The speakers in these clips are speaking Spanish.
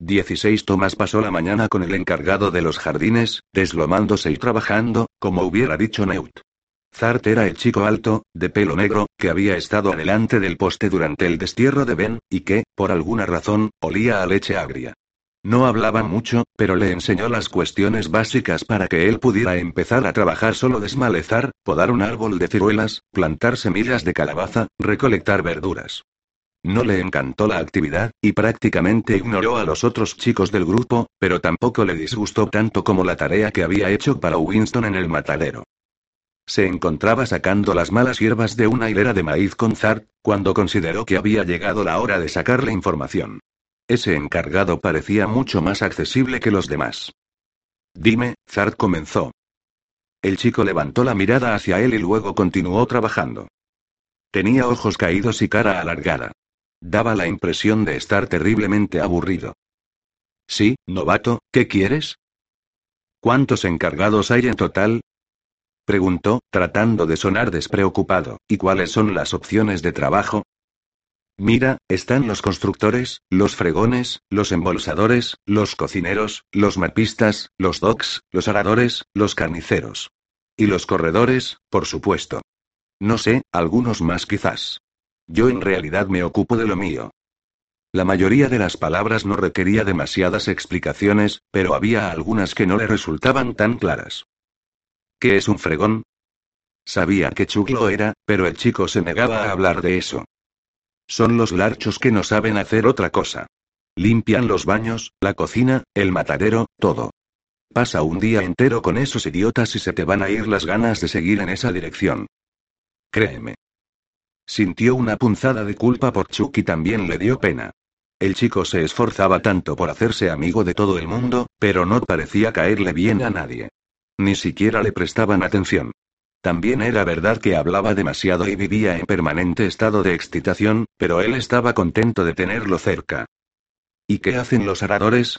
16 Tomás pasó la mañana con el encargado de los jardines, deslomándose y trabajando, como hubiera dicho Neut. Zart era el chico alto, de pelo negro, que había estado adelante del poste durante el destierro de Ben, y que, por alguna razón, olía a leche agria. No hablaba mucho, pero le enseñó las cuestiones básicas para que él pudiera empezar a trabajar solo desmalezar, podar un árbol de ciruelas, plantar semillas de calabaza, recolectar verduras. No le encantó la actividad, y prácticamente ignoró a los otros chicos del grupo, pero tampoco le disgustó tanto como la tarea que había hecho para Winston en el matadero. Se encontraba sacando las malas hierbas de una hilera de maíz con Zart, cuando consideró que había llegado la hora de sacarle información. Ese encargado parecía mucho más accesible que los demás. Dime, Zart comenzó. El chico levantó la mirada hacia él y luego continuó trabajando. Tenía ojos caídos y cara alargada. Daba la impresión de estar terriblemente aburrido. Sí, novato, ¿qué quieres? ¿Cuántos encargados hay en total? Preguntó, tratando de sonar despreocupado. ¿Y cuáles son las opciones de trabajo? Mira, están los constructores, los fregones, los embolsadores, los cocineros, los mapistas, los docks, los aradores, los carniceros. Y los corredores, por supuesto. No sé, algunos más quizás. Yo en realidad me ocupo de lo mío. La mayoría de las palabras no requería demasiadas explicaciones, pero había algunas que no le resultaban tan claras. ¿Qué es un fregón? Sabía que Chuck lo era, pero el chico se negaba a hablar de eso. Son los larchos que no saben hacer otra cosa. Limpian los baños, la cocina, el matadero, todo. Pasa un día entero con esos idiotas y se te van a ir las ganas de seguir en esa dirección. Créeme. Sintió una punzada de culpa por Chuck y también le dio pena. El chico se esforzaba tanto por hacerse amigo de todo el mundo, pero no parecía caerle bien a nadie. Ni siquiera le prestaban atención. También era verdad que hablaba demasiado y vivía en permanente estado de excitación, pero él estaba contento de tenerlo cerca. ¿Y qué hacen los aradores?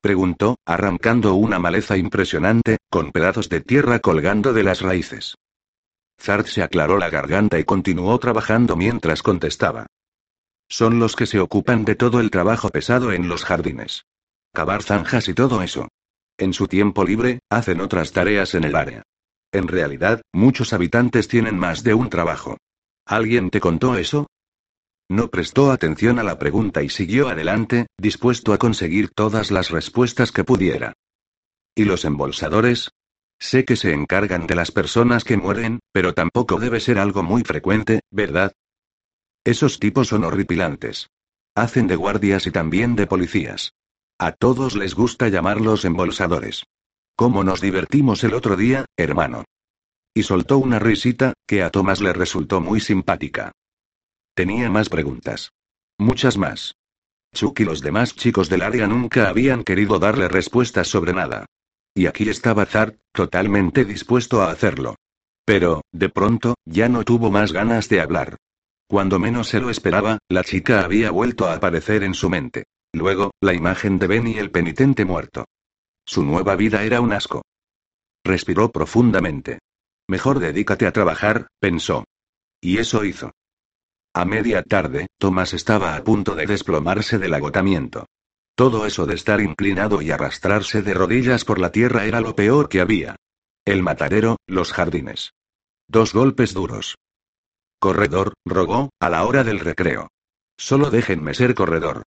preguntó, arrancando una maleza impresionante, con pedazos de tierra colgando de las raíces. Zart se aclaró la garganta y continuó trabajando mientras contestaba. Son los que se ocupan de todo el trabajo pesado en los jardines. Cavar zanjas y todo eso. En su tiempo libre, hacen otras tareas en el área. En realidad, muchos habitantes tienen más de un trabajo. ¿Alguien te contó eso? No prestó atención a la pregunta y siguió adelante, dispuesto a conseguir todas las respuestas que pudiera. ¿Y los embolsadores? Sé que se encargan de las personas que mueren, pero tampoco debe ser algo muy frecuente, ¿verdad? Esos tipos son horripilantes. Hacen de guardias y también de policías. A todos les gusta llamarlos embolsadores. ¿Cómo nos divertimos el otro día, hermano? Y soltó una risita, que a Thomas le resultó muy simpática. Tenía más preguntas. Muchas más. Chuck y los demás chicos del área nunca habían querido darle respuestas sobre nada. Y aquí estaba Zart, totalmente dispuesto a hacerlo. Pero, de pronto, ya no tuvo más ganas de hablar. Cuando menos se lo esperaba, la chica había vuelto a aparecer en su mente. Luego, la imagen de Benny el penitente muerto. Su nueva vida era un asco. Respiró profundamente. Mejor dedícate a trabajar, pensó. Y eso hizo. A media tarde, Thomas estaba a punto de desplomarse del agotamiento. Todo eso de estar inclinado y arrastrarse de rodillas por la tierra era lo peor que había. El matadero, los jardines. Dos golpes duros. Corredor, rogó, a la hora del recreo. Solo déjenme ser corredor.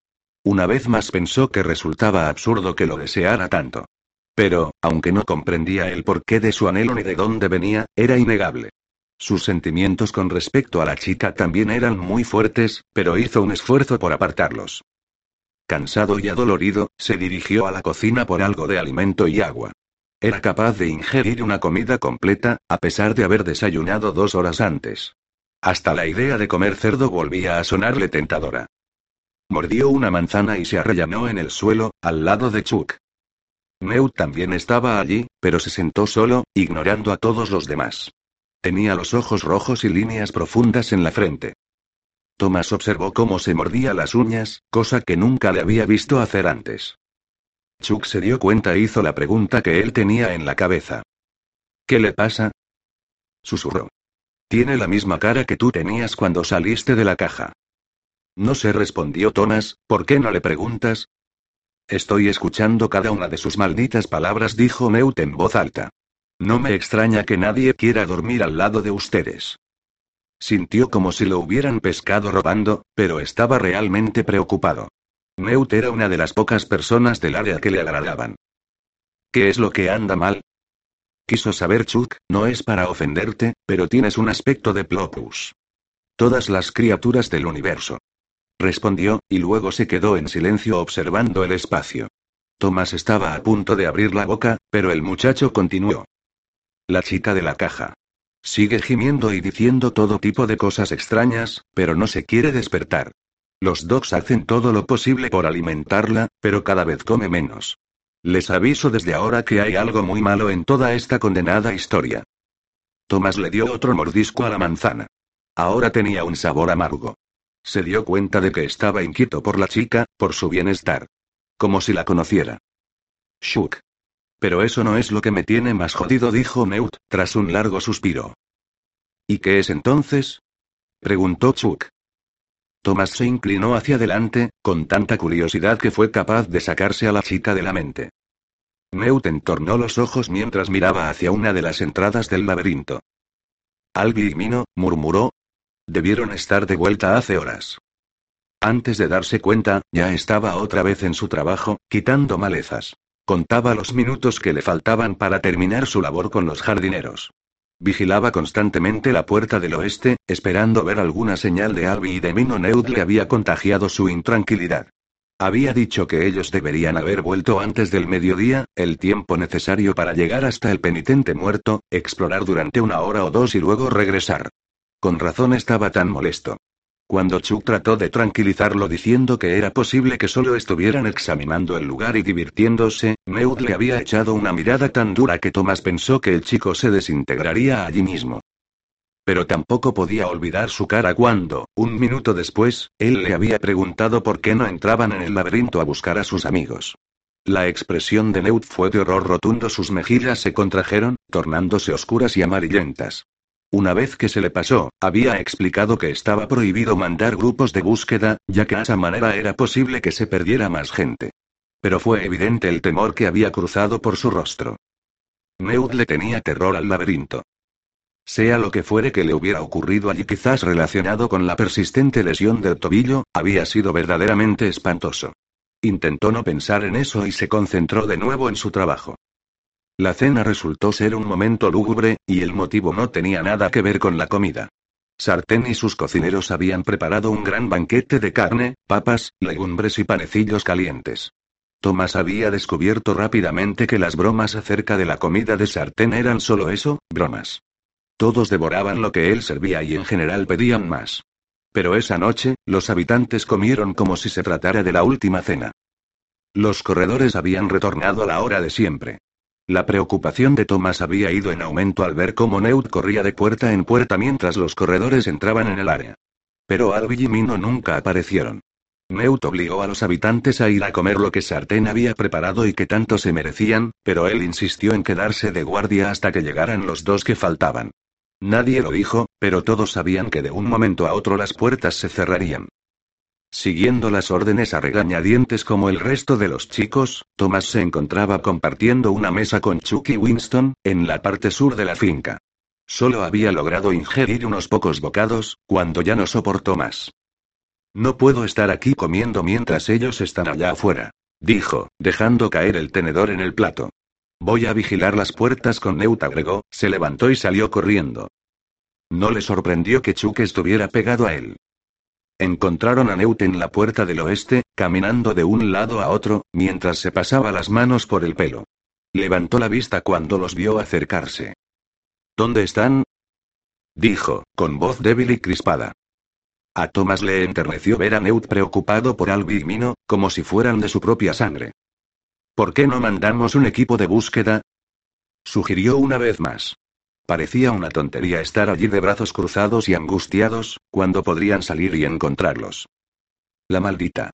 Una vez más pensó que resultaba absurdo que lo deseara tanto. Pero, aunque no comprendía el porqué de su anhelo ni de dónde venía, era innegable. Sus sentimientos con respecto a la chica también eran muy fuertes, pero hizo un esfuerzo por apartarlos. Cansado y adolorido, se dirigió a la cocina por algo de alimento y agua. Era capaz de ingerir una comida completa, a pesar de haber desayunado dos horas antes. Hasta la idea de comer cerdo volvía a sonarle tentadora. mordió una manzana y se arrellanó en el suelo, al lado de Chuck. Neut también estaba allí, pero se sentó solo, ignorando a todos los demás. Tenía los ojos rojos y líneas profundas en la frente. Thomas observó cómo se mordía las uñas, cosa que nunca le había visto hacer antes. Chuck se dio cuenta e hizo la pregunta que él tenía en la cabeza. ¿Qué le pasa? Susurró. Tiene la misma cara que tú tenías cuando saliste de la caja. No se respondió Thomas, ¿por qué no le preguntas? Estoy escuchando cada una de sus malditas palabras, dijo Neut en voz alta. No me extraña que nadie quiera dormir al lado de ustedes. Sintió como si lo hubieran pescado robando, pero estaba realmente preocupado. Neut era una de las pocas personas del área que le agradaban. ¿Qué es lo que anda mal? Quiso saber Chuck, no es para ofenderte, pero tienes un aspecto de Plopus. Todas las criaturas del universo. Respondió, y luego se quedó en silencio observando el espacio. Thomas estaba a punto de abrir la boca, pero el muchacho continuó. La chica de la caja. Sigue gimiendo y diciendo todo tipo de cosas extrañas, pero no se quiere despertar. Los dogs hacen todo lo posible por alimentarla, pero cada vez come menos. Les aviso desde ahora que hay algo muy malo en toda esta condenada historia. Thomas le dio otro mordisco a la manzana. Ahora tenía un sabor amargo. Se dio cuenta de que estaba inquieto por la chica, por su bienestar. Como si la conociera. Shuk. Pero eso no es lo que me tiene más jodido, dijo Neut, tras un largo suspiro. ¿Y qué es entonces? preguntó Chuck. Thomas se inclinó hacia adelante, con tanta curiosidad que fue capaz de sacarse a la chica de la mente. Neut entornó los ojos mientras miraba hacia una de las entradas del laberinto. Albi y Mino, murmuró. Debieron estar de vuelta hace horas. Antes de darse cuenta, ya estaba otra vez en su trabajo, quitando malezas. Contaba los minutos que le faltaban para terminar su labor con los jardineros. Vigilaba constantemente la puerta del oeste, esperando ver alguna señal de Albi y de Mino Neud le había contagiado su intranquilidad. Había dicho que ellos deberían haber vuelto antes del mediodía, el tiempo necesario para llegar hasta el penitente muerto, explorar durante una hora o dos y luego regresar. Con razón estaba tan molesto. Cuando Chuck trató de tranquilizarlo diciendo que era posible que solo estuvieran examinando el lugar y divirtiéndose, Meud le había echado una mirada tan dura que Thomas pensó que el chico se desintegraría allí mismo. Pero tampoco podía olvidar su cara cuando, un minuto después, él le había preguntado por qué no entraban en el laberinto a buscar a sus amigos. La expresión de Neud fue de horror rotundo, sus mejillas se contrajeron, tornándose oscuras y amarillentas. Una vez que se le pasó, había explicado que estaba prohibido mandar grupos de búsqueda, ya que de esa manera era posible que se perdiera más gente. Pero fue evidente el temor que había cruzado por su rostro. Neud le tenía terror al laberinto. Sea lo que fuere que le hubiera ocurrido allí, quizás relacionado con la persistente lesión del tobillo, había sido verdaderamente espantoso. Intentó no pensar en eso y se concentró de nuevo en su trabajo. La cena resultó ser un momento lúgubre, y el motivo no tenía nada que ver con la comida. Sartén y sus cocineros habían preparado un gran banquete de carne, papas, legumbres y panecillos calientes. Tomás había descubierto rápidamente que las bromas acerca de la comida de Sartén eran solo eso, bromas. Todos devoraban lo que él servía y en general pedían más. Pero esa noche, los habitantes comieron como si se tratara de la última cena. Los corredores habían retornado a la hora de siempre. La preocupación de Thomas había ido en aumento al ver cómo Neut corría de puerta en puerta mientras los corredores entraban en el área. Pero Albi y Mino nunca aparecieron. Neut obligó a los habitantes a ir a comer lo que Sartén había preparado y que tanto se merecían, pero él insistió en quedarse de guardia hasta que llegaran los dos que faltaban. Nadie lo dijo, pero todos sabían que de un momento a otro las puertas se cerrarían. Siguiendo las órdenes a regañadientes como el resto de los chicos, Thomas se encontraba compartiendo una mesa con Chuck y Winston, en la parte sur de la finca. Solo había logrado ingerir unos pocos bocados, cuando ya no soportó más. No puedo estar aquí comiendo mientras ellos están allá afuera, dijo, dejando caer el tenedor en el plato. Voy a vigilar las puertas con Neut agregó, se levantó y salió corriendo. No le sorprendió que Chuck estuviera pegado a él. Encontraron a Neut en la puerta del oeste, caminando de un lado a otro, mientras se pasaba las manos por el pelo. Levantó la vista cuando los vio acercarse. ¿Dónde están? dijo, con voz débil y crispada. A Thomas le enterneció ver a Newt preocupado por Albi como si fueran de su propia sangre. ¿Por qué no mandamos un equipo de búsqueda? Sugirió una vez más. Parecía una tontería estar allí de brazos cruzados y angustiados, cuando podrían salir y encontrarlos. La maldita.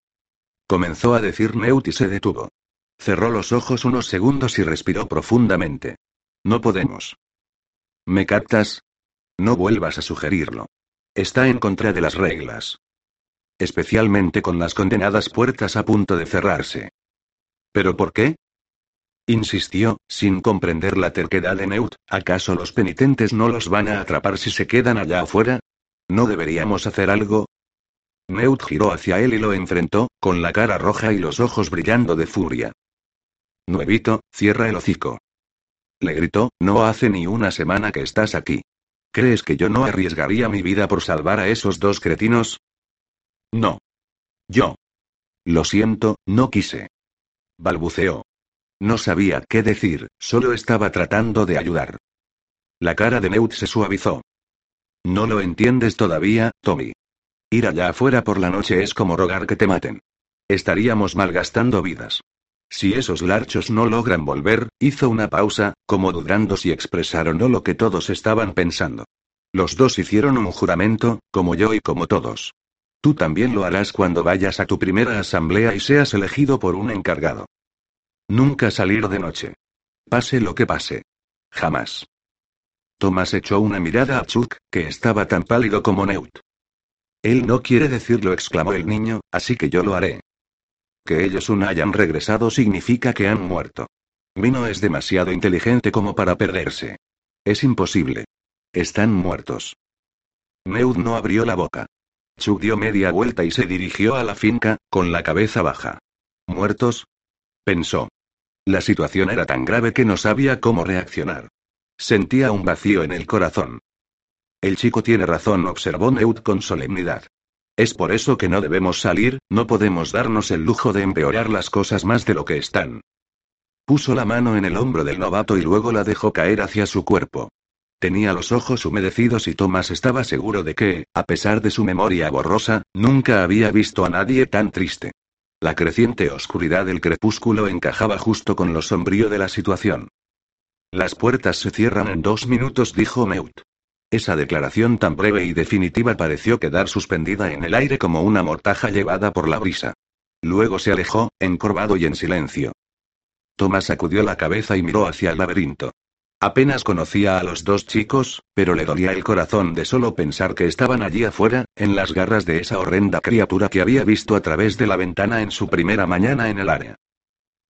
Comenzó a decir Neut y se detuvo. Cerró los ojos unos segundos y respiró profundamente. No podemos. ¿Me captas? No vuelvas a sugerirlo. Está en contra de las reglas. Especialmente con las condenadas puertas a punto de cerrarse. ¿Pero por qué? Insistió, sin comprender la terquedad de Neut, ¿acaso los penitentes no los van a atrapar si se quedan allá afuera? ¿No deberíamos hacer algo? Neut giró hacia él y lo enfrentó, con la cara roja y los ojos brillando de furia. Nuevito, cierra el hocico. Le gritó, no hace ni una semana que estás aquí. ¿Crees que yo no arriesgaría mi vida por salvar a esos dos cretinos? No. Yo. Lo siento, no quise. Balbuceó. No sabía qué decir, solo estaba tratando de ayudar. La cara de Neut se suavizó. No lo entiendes todavía, Tommy. Ir allá afuera por la noche es como rogar que te maten. Estaríamos malgastando vidas. Si esos larchos no logran volver, hizo una pausa, como dudando si expresaron o no lo que todos estaban pensando. Los dos hicieron un juramento, como yo y como todos. Tú también lo harás cuando vayas a tu primera asamblea y seas elegido por un encargado. Nunca salir de noche. Pase lo que pase. Jamás. Thomas echó una mirada a Chuck, que estaba tan pálido como Neut. Él no quiere decirlo, exclamó el niño, así que yo lo haré. Que ellos no hayan regresado significa que han muerto. Mino es demasiado inteligente como para perderse. Es imposible. Están muertos. Neut no abrió la boca. Chuck dio media vuelta y se dirigió a la finca, con la cabeza baja. ¿Muertos? Pensó. La situación era tan grave que no sabía cómo reaccionar. Sentía un vacío en el corazón. El chico tiene razón, observó Neut con solemnidad. Es por eso que no debemos salir, no podemos darnos el lujo de empeorar las cosas más de lo que están. Puso la mano en el hombro del novato y luego la dejó caer hacia su cuerpo. Tenía los ojos humedecidos y Thomas estaba seguro de que, a pesar de su memoria borrosa, nunca había visto a nadie tan triste. La creciente oscuridad del crepúsculo encajaba justo con lo sombrío de la situación. Las puertas se cierran en dos minutos, dijo Meut. Esa declaración tan breve y definitiva pareció quedar suspendida en el aire como una mortaja llevada por la brisa. Luego se alejó, encorvado y en silencio. Thomas sacudió la cabeza y miró hacia el laberinto. Apenas conocía a los dos chicos, pero le dolía el corazón de solo pensar que estaban allí afuera, en las garras de esa horrenda criatura que había visto a través de la ventana en su primera mañana en el área.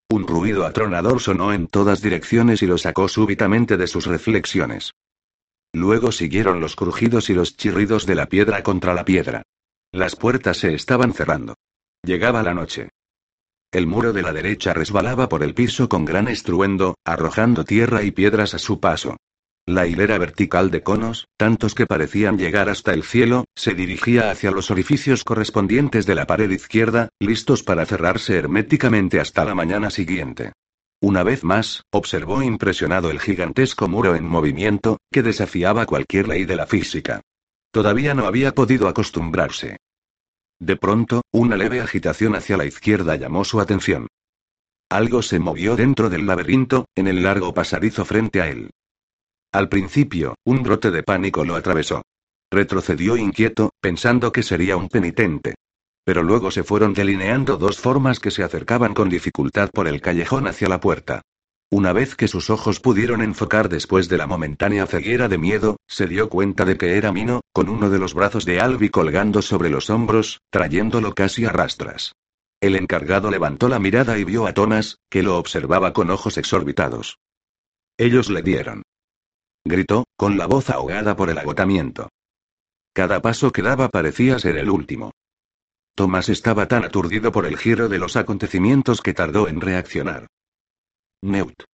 Un ruido atronador sonó en todas direcciones y lo sacó súbitamente de sus reflexiones. Luego siguieron los crujidos y los chirridos de la piedra contra la piedra. Las puertas se estaban cerrando. Llegaba la noche. El muro de la derecha resbalaba por el piso con gran estruendo, arrojando tierra y piedras a su paso. La hilera vertical de conos, tantos que parecían llegar hasta el cielo, se dirigía hacia los orificios correspondientes de la pared izquierda, listos para cerrarse herméticamente hasta la mañana siguiente. Una vez más, observó impresionado el gigantesco muro en movimiento, que desafiaba cualquier ley de la física. Todavía no había podido acostumbrarse. De pronto, una leve agitación hacia la izquierda llamó su atención. Algo se movió dentro del laberinto, en el largo pasadizo frente a él. Al principio, un brote de pánico lo atravesó. Retrocedió inquieto, pensando que sería un penitente. Pero luego se fueron delineando dos formas que se acercaban con dificultad por el callejón hacia la puerta. Una vez que sus ojos pudieron enfocar después de la momentánea ceguera de miedo, se dio cuenta de que era Mino, con uno de los brazos de Albi colgando sobre los hombros, trayéndolo casi a rastras. El encargado levantó la mirada y vio a Thomas, que lo observaba con ojos exorbitados. Ellos le dieron. Gritó, con la voz ahogada por el agotamiento. Cada paso que daba parecía ser el último. Thomas estaba tan aturdido por el giro de los acontecimientos que tardó en reaccionar. Neut.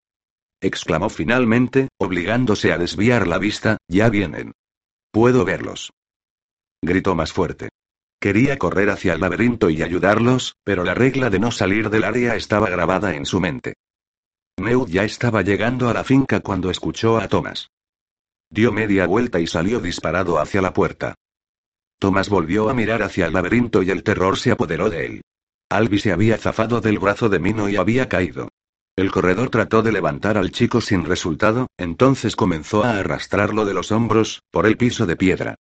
exclamó finalmente, obligándose a desviar la vista, ya vienen. Puedo verlos. Gritó más fuerte. Quería correr hacia el laberinto y ayudarlos, pero la regla de no salir del área estaba grabada en su mente. Neut ya estaba llegando a la finca cuando escuchó a Thomas. Dio media vuelta y salió disparado hacia la puerta. Thomas volvió a mirar hacia el laberinto y el terror se apoderó de él. Albi se había zafado del brazo de Mino y había caído. El corredor trató de levantar al chico sin resultado, entonces comenzó a arrastrarlo de los hombros, por el piso de piedra.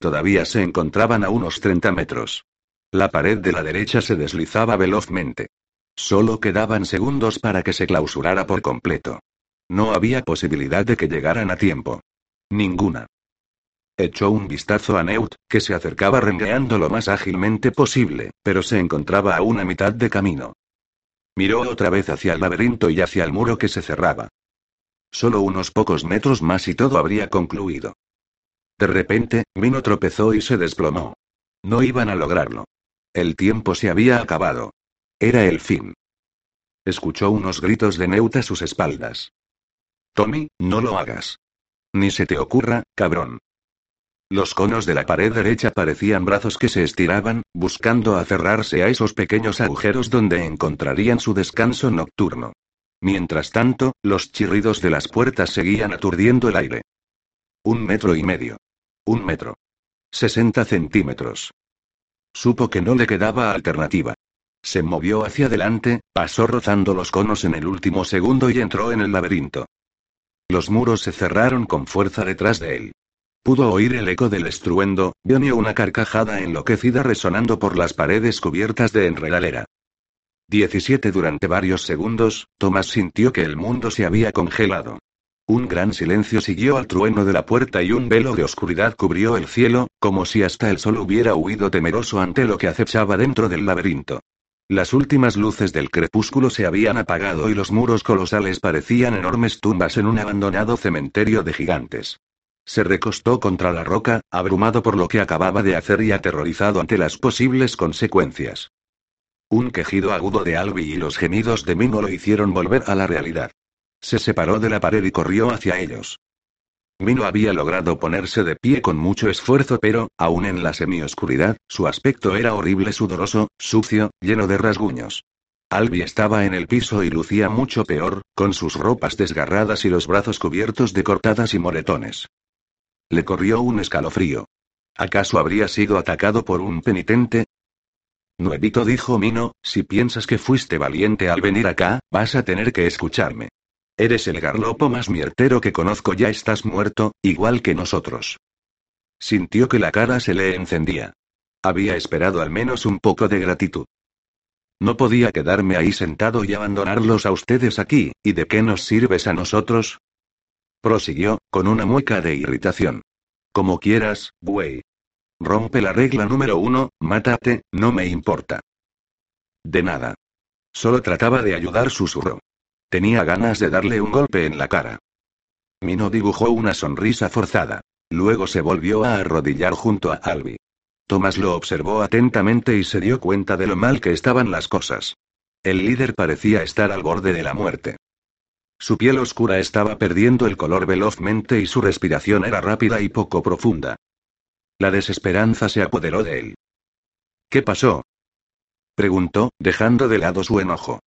Todavía se encontraban a unos 30 metros. La pared de la derecha se deslizaba velozmente. Solo quedaban segundos para que se clausurara por completo. No había posibilidad de que llegaran a tiempo. Ninguna. Echó un vistazo a Neut, que se acercaba rengueando lo más ágilmente posible, pero se encontraba a una mitad de camino. Miró otra vez hacia el laberinto y hacia el muro que se cerraba. Solo unos pocos metros más y todo habría concluido. De repente, Mino tropezó y se desplomó. No iban a lograrlo. El tiempo se había acabado. Era el fin. Escuchó unos gritos de Neut a sus espaldas. Tommy, no lo hagas. Ni se te ocurra, cabrón. Los conos de la pared derecha parecían brazos que se estiraban, buscando aferrarse a esos pequeños agujeros donde encontrarían su descanso nocturno. Mientras tanto, los chirridos de las puertas seguían aturdiendo el aire. Un metro y medio. Un metro. Sesenta centímetros. Supo que no le quedaba alternativa. Se movió hacia adelante, pasó rozando los conos en el último segundo y entró en el laberinto. Los muros se cerraron con fuerza detrás de él. Pudo oír el eco del estruendo, vio una carcajada enloquecida resonando por las paredes cubiertas de enredadera. 17 Durante varios segundos, Thomas sintió que el mundo se había congelado. Un gran silencio siguió al trueno de la puerta y un velo de oscuridad cubrió el cielo, como si hasta el sol hubiera huido temeroso ante lo que acechaba dentro del laberinto. Las últimas luces del crepúsculo se habían apagado y los muros colosales parecían enormes tumbas en un abandonado cementerio de gigantes. Se recostó contra la roca, abrumado por lo que acababa de hacer y aterrorizado ante las posibles consecuencias. Un quejido agudo de Albi y los gemidos de Mino lo hicieron volver a la realidad. Se separó de la pared y corrió hacia ellos. Mino había logrado ponerse de pie con mucho esfuerzo, pero, aún en la semioscuridad, su aspecto era horrible, sudoroso, sucio, lleno de rasguños. Albi estaba en el piso y lucía mucho peor, con sus ropas desgarradas y los brazos cubiertos de cortadas y moretones. Le corrió un escalofrío. ¿Acaso habría sido atacado por un penitente? Nuevito dijo Mino, si piensas que fuiste valiente al venir acá, vas a tener que escucharme. Eres el garlopo más miertero que conozco, ya estás muerto, igual que nosotros. Sintió que la cara se le encendía. Había esperado al menos un poco de gratitud. No podía quedarme ahí sentado y abandonarlos a ustedes aquí, ¿y de qué nos sirves a nosotros? Prosiguió, con una mueca de irritación. Como quieras, buey. Rompe la regla número uno, mátate, no me importa. De nada. Solo trataba de ayudar, susurró. Tenía ganas de darle un golpe en la cara. Mino dibujó una sonrisa forzada. Luego se volvió a arrodillar junto a Albi. Thomas lo observó atentamente y se dio cuenta de lo mal que estaban las cosas. El líder parecía estar al borde de la muerte. Su piel oscura estaba perdiendo el color velozmente y su respiración era rápida y poco profunda. La desesperanza se apoderó de él. ¿Qué pasó? preguntó, dejando de lado su enojo.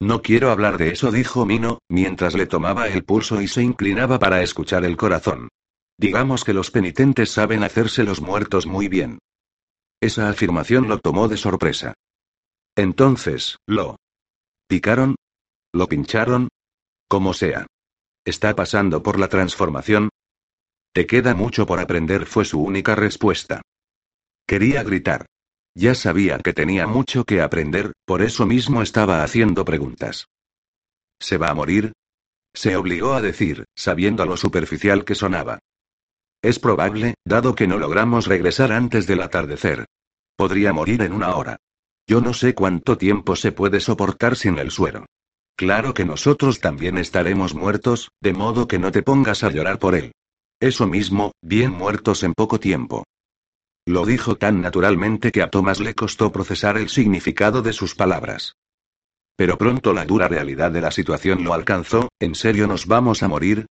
No quiero hablar de eso, dijo Mino, mientras le tomaba el pulso y se inclinaba para escuchar el corazón. Digamos que los penitentes saben hacerse los muertos muy bien. Esa afirmación lo tomó de sorpresa. Entonces, ¿lo picaron? ¿Lo pincharon? Como sea. ¿Está pasando por la transformación? Te queda mucho por aprender, fue su única respuesta. Quería gritar. Ya sabía que tenía mucho que aprender, por eso mismo estaba haciendo preguntas. ¿Se va a morir? Se obligó a decir, sabiendo lo superficial que sonaba. Es probable, dado que no logramos regresar antes del atardecer. Podría morir en una hora. Yo no sé cuánto tiempo se puede soportar sin el suero. Claro que nosotros también estaremos muertos, de modo que no te pongas a llorar por él. Eso mismo, bien muertos en poco tiempo. Lo dijo tan naturalmente que a Thomas le costó procesar el significado de sus palabras. Pero pronto la dura realidad de la situación lo alcanzó, ¿en serio nos vamos a morir?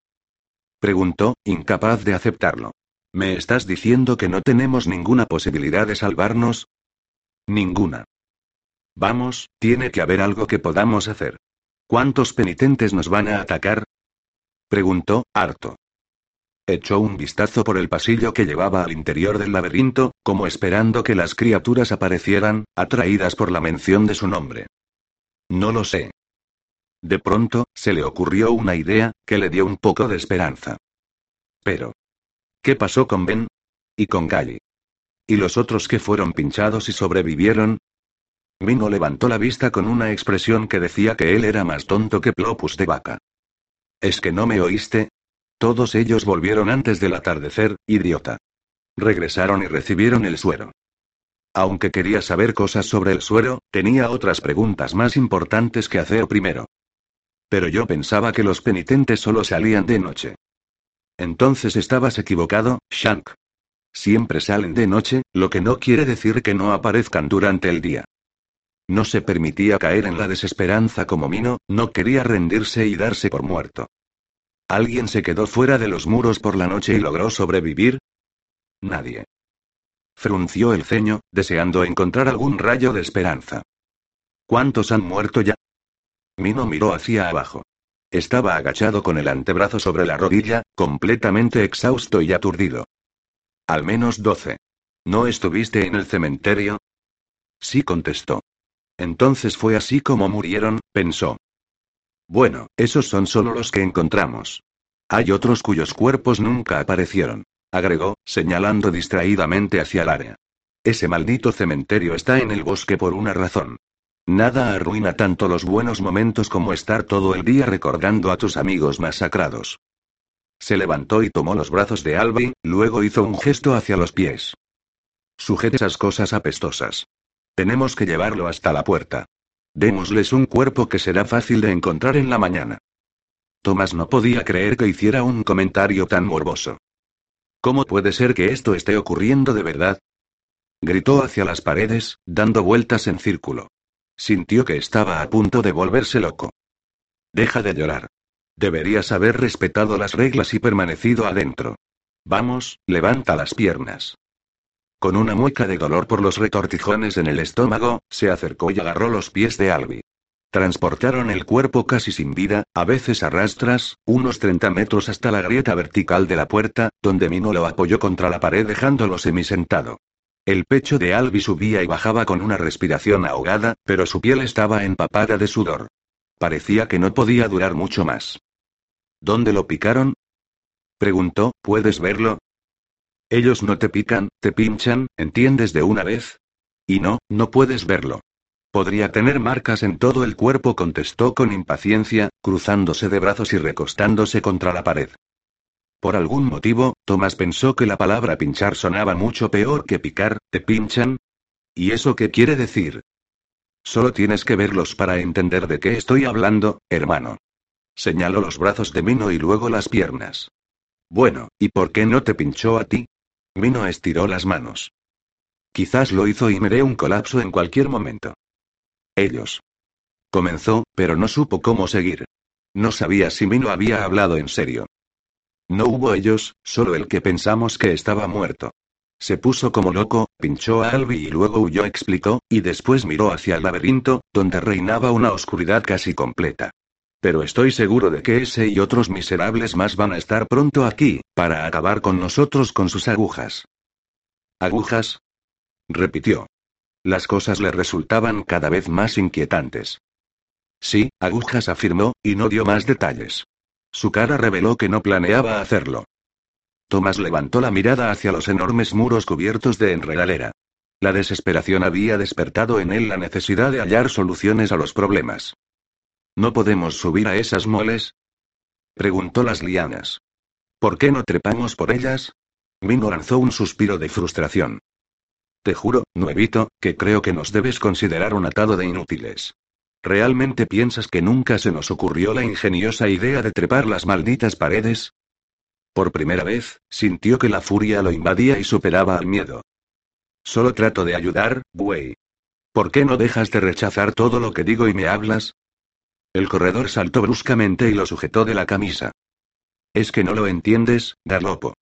Preguntó, incapaz de aceptarlo. ¿Me estás diciendo que no tenemos ninguna posibilidad de salvarnos? Ninguna. Vamos, tiene que haber algo que podamos hacer. ¿Cuántos penitentes nos van a atacar? Preguntó, harto. Echó un vistazo por el pasillo que llevaba al interior del laberinto, como esperando que las criaturas aparecieran, atraídas por la mención de su nombre. No lo sé. De pronto, se le ocurrió una idea, que le dio un poco de esperanza. Pero. ¿Qué pasó con Ben? ¿Y con Gali? ¿Y los otros que fueron pinchados y sobrevivieron? Mino levantó la vista con una expresión que decía que él era más tonto que Plopus de vaca. ¿Es que no me oíste? Todos ellos volvieron antes del atardecer, idiota. Regresaron y recibieron el suero. Aunque quería saber cosas sobre el suero, tenía otras preguntas más importantes que hacer primero. Pero yo pensaba que los penitentes solo salían de noche. Entonces estabas equivocado, Shank. Siempre salen de noche, lo que no quiere decir que no aparezcan durante el día. No se permitía caer en la desesperanza como Mino, no quería rendirse y darse por muerto. ¿Alguien se quedó fuera de los muros por la noche y logró sobrevivir? Nadie. Frunció el ceño, deseando encontrar algún rayo de esperanza. ¿Cuántos han muerto ya? Mino miró hacia abajo. Estaba agachado con el antebrazo sobre la rodilla, completamente exhausto y aturdido. Al menos doce. ¿No estuviste en el cementerio? Sí contestó. Entonces fue así como murieron, pensó. Bueno, esos son solo los que encontramos. Hay otros cuyos cuerpos nunca aparecieron, agregó, señalando distraídamente hacia el área. Ese maldito cementerio está en el bosque por una razón. Nada arruina tanto los buenos momentos como estar todo el día recordando a tus amigos masacrados. Se levantó y tomó los brazos de Albi, luego hizo un gesto hacia los pies. Sujete esas cosas apestosas. Tenemos que llevarlo hasta la puerta. Démosles un cuerpo que será fácil de encontrar en la mañana. Tomás no podía creer que hiciera un comentario tan morboso. ¿Cómo puede ser que esto esté ocurriendo de verdad? Gritó hacia las paredes, dando vueltas en círculo. Sintió que estaba a punto de volverse loco. Deja de llorar. Deberías haber respetado las reglas y permanecido adentro. Vamos, levanta las piernas. Con una mueca de dolor por los retortijones en el estómago, se acercó y agarró los pies de Albi. Transportaron el cuerpo casi sin vida, a veces a rastras, unos 30 metros hasta la grieta vertical de la puerta, donde Mino lo apoyó contra la pared dejándolo semisentado. El pecho de Albi subía y bajaba con una respiración ahogada, pero su piel estaba empapada de sudor. Parecía que no podía durar mucho más. ¿Dónde lo picaron? Preguntó, ¿puedes verlo? Ellos no te pican, te pinchan, ¿entiendes de una vez? Y no, no puedes verlo. Podría tener marcas en todo el cuerpo, contestó con impaciencia, cruzándose de brazos y recostándose contra la pared. Por algún motivo, Tomás pensó que la palabra pinchar sonaba mucho peor que picar, ¿te pinchan? ¿Y eso qué quiere decir? Solo tienes que verlos para entender de qué estoy hablando, hermano. Señaló los brazos de Mino y luego las piernas. Bueno, ¿y por qué no te pinchó a ti? Mino estiró las manos. Quizás lo hizo y me un colapso en cualquier momento. Ellos. Comenzó, pero no supo cómo seguir. No sabía si Mino había hablado en serio. No hubo ellos, solo el que pensamos que estaba muerto. Se puso como loco, pinchó a Albi y luego huyó, explicó, y después miró hacia el laberinto, donde reinaba una oscuridad casi completa. Pero estoy seguro de que ese y otros miserables más van a estar pronto aquí, para acabar con nosotros con sus agujas. ¿Agujas? repitió. Las cosas le resultaban cada vez más inquietantes. Sí, agujas afirmó, y no dio más detalles. Su cara reveló que no planeaba hacerlo. Tomás levantó la mirada hacia los enormes muros cubiertos de enredadera. La desesperación había despertado en él la necesidad de hallar soluciones a los problemas. ¿No podemos subir a esas moles? Preguntó las lianas. ¿Por qué no trepamos por ellas? Mino lanzó un suspiro de frustración. Te juro, nuevito, que creo que nos debes considerar un atado de inútiles. ¿Realmente piensas que nunca se nos ocurrió la ingeniosa idea de trepar las malditas paredes? Por primera vez, sintió que la furia lo invadía y superaba al miedo. Solo trato de ayudar, buey. ¿Por qué no dejas de rechazar todo lo que digo y me hablas? El corredor saltó bruscamente y lo sujetó de la camisa. Es que no lo entiendes, Darlopo.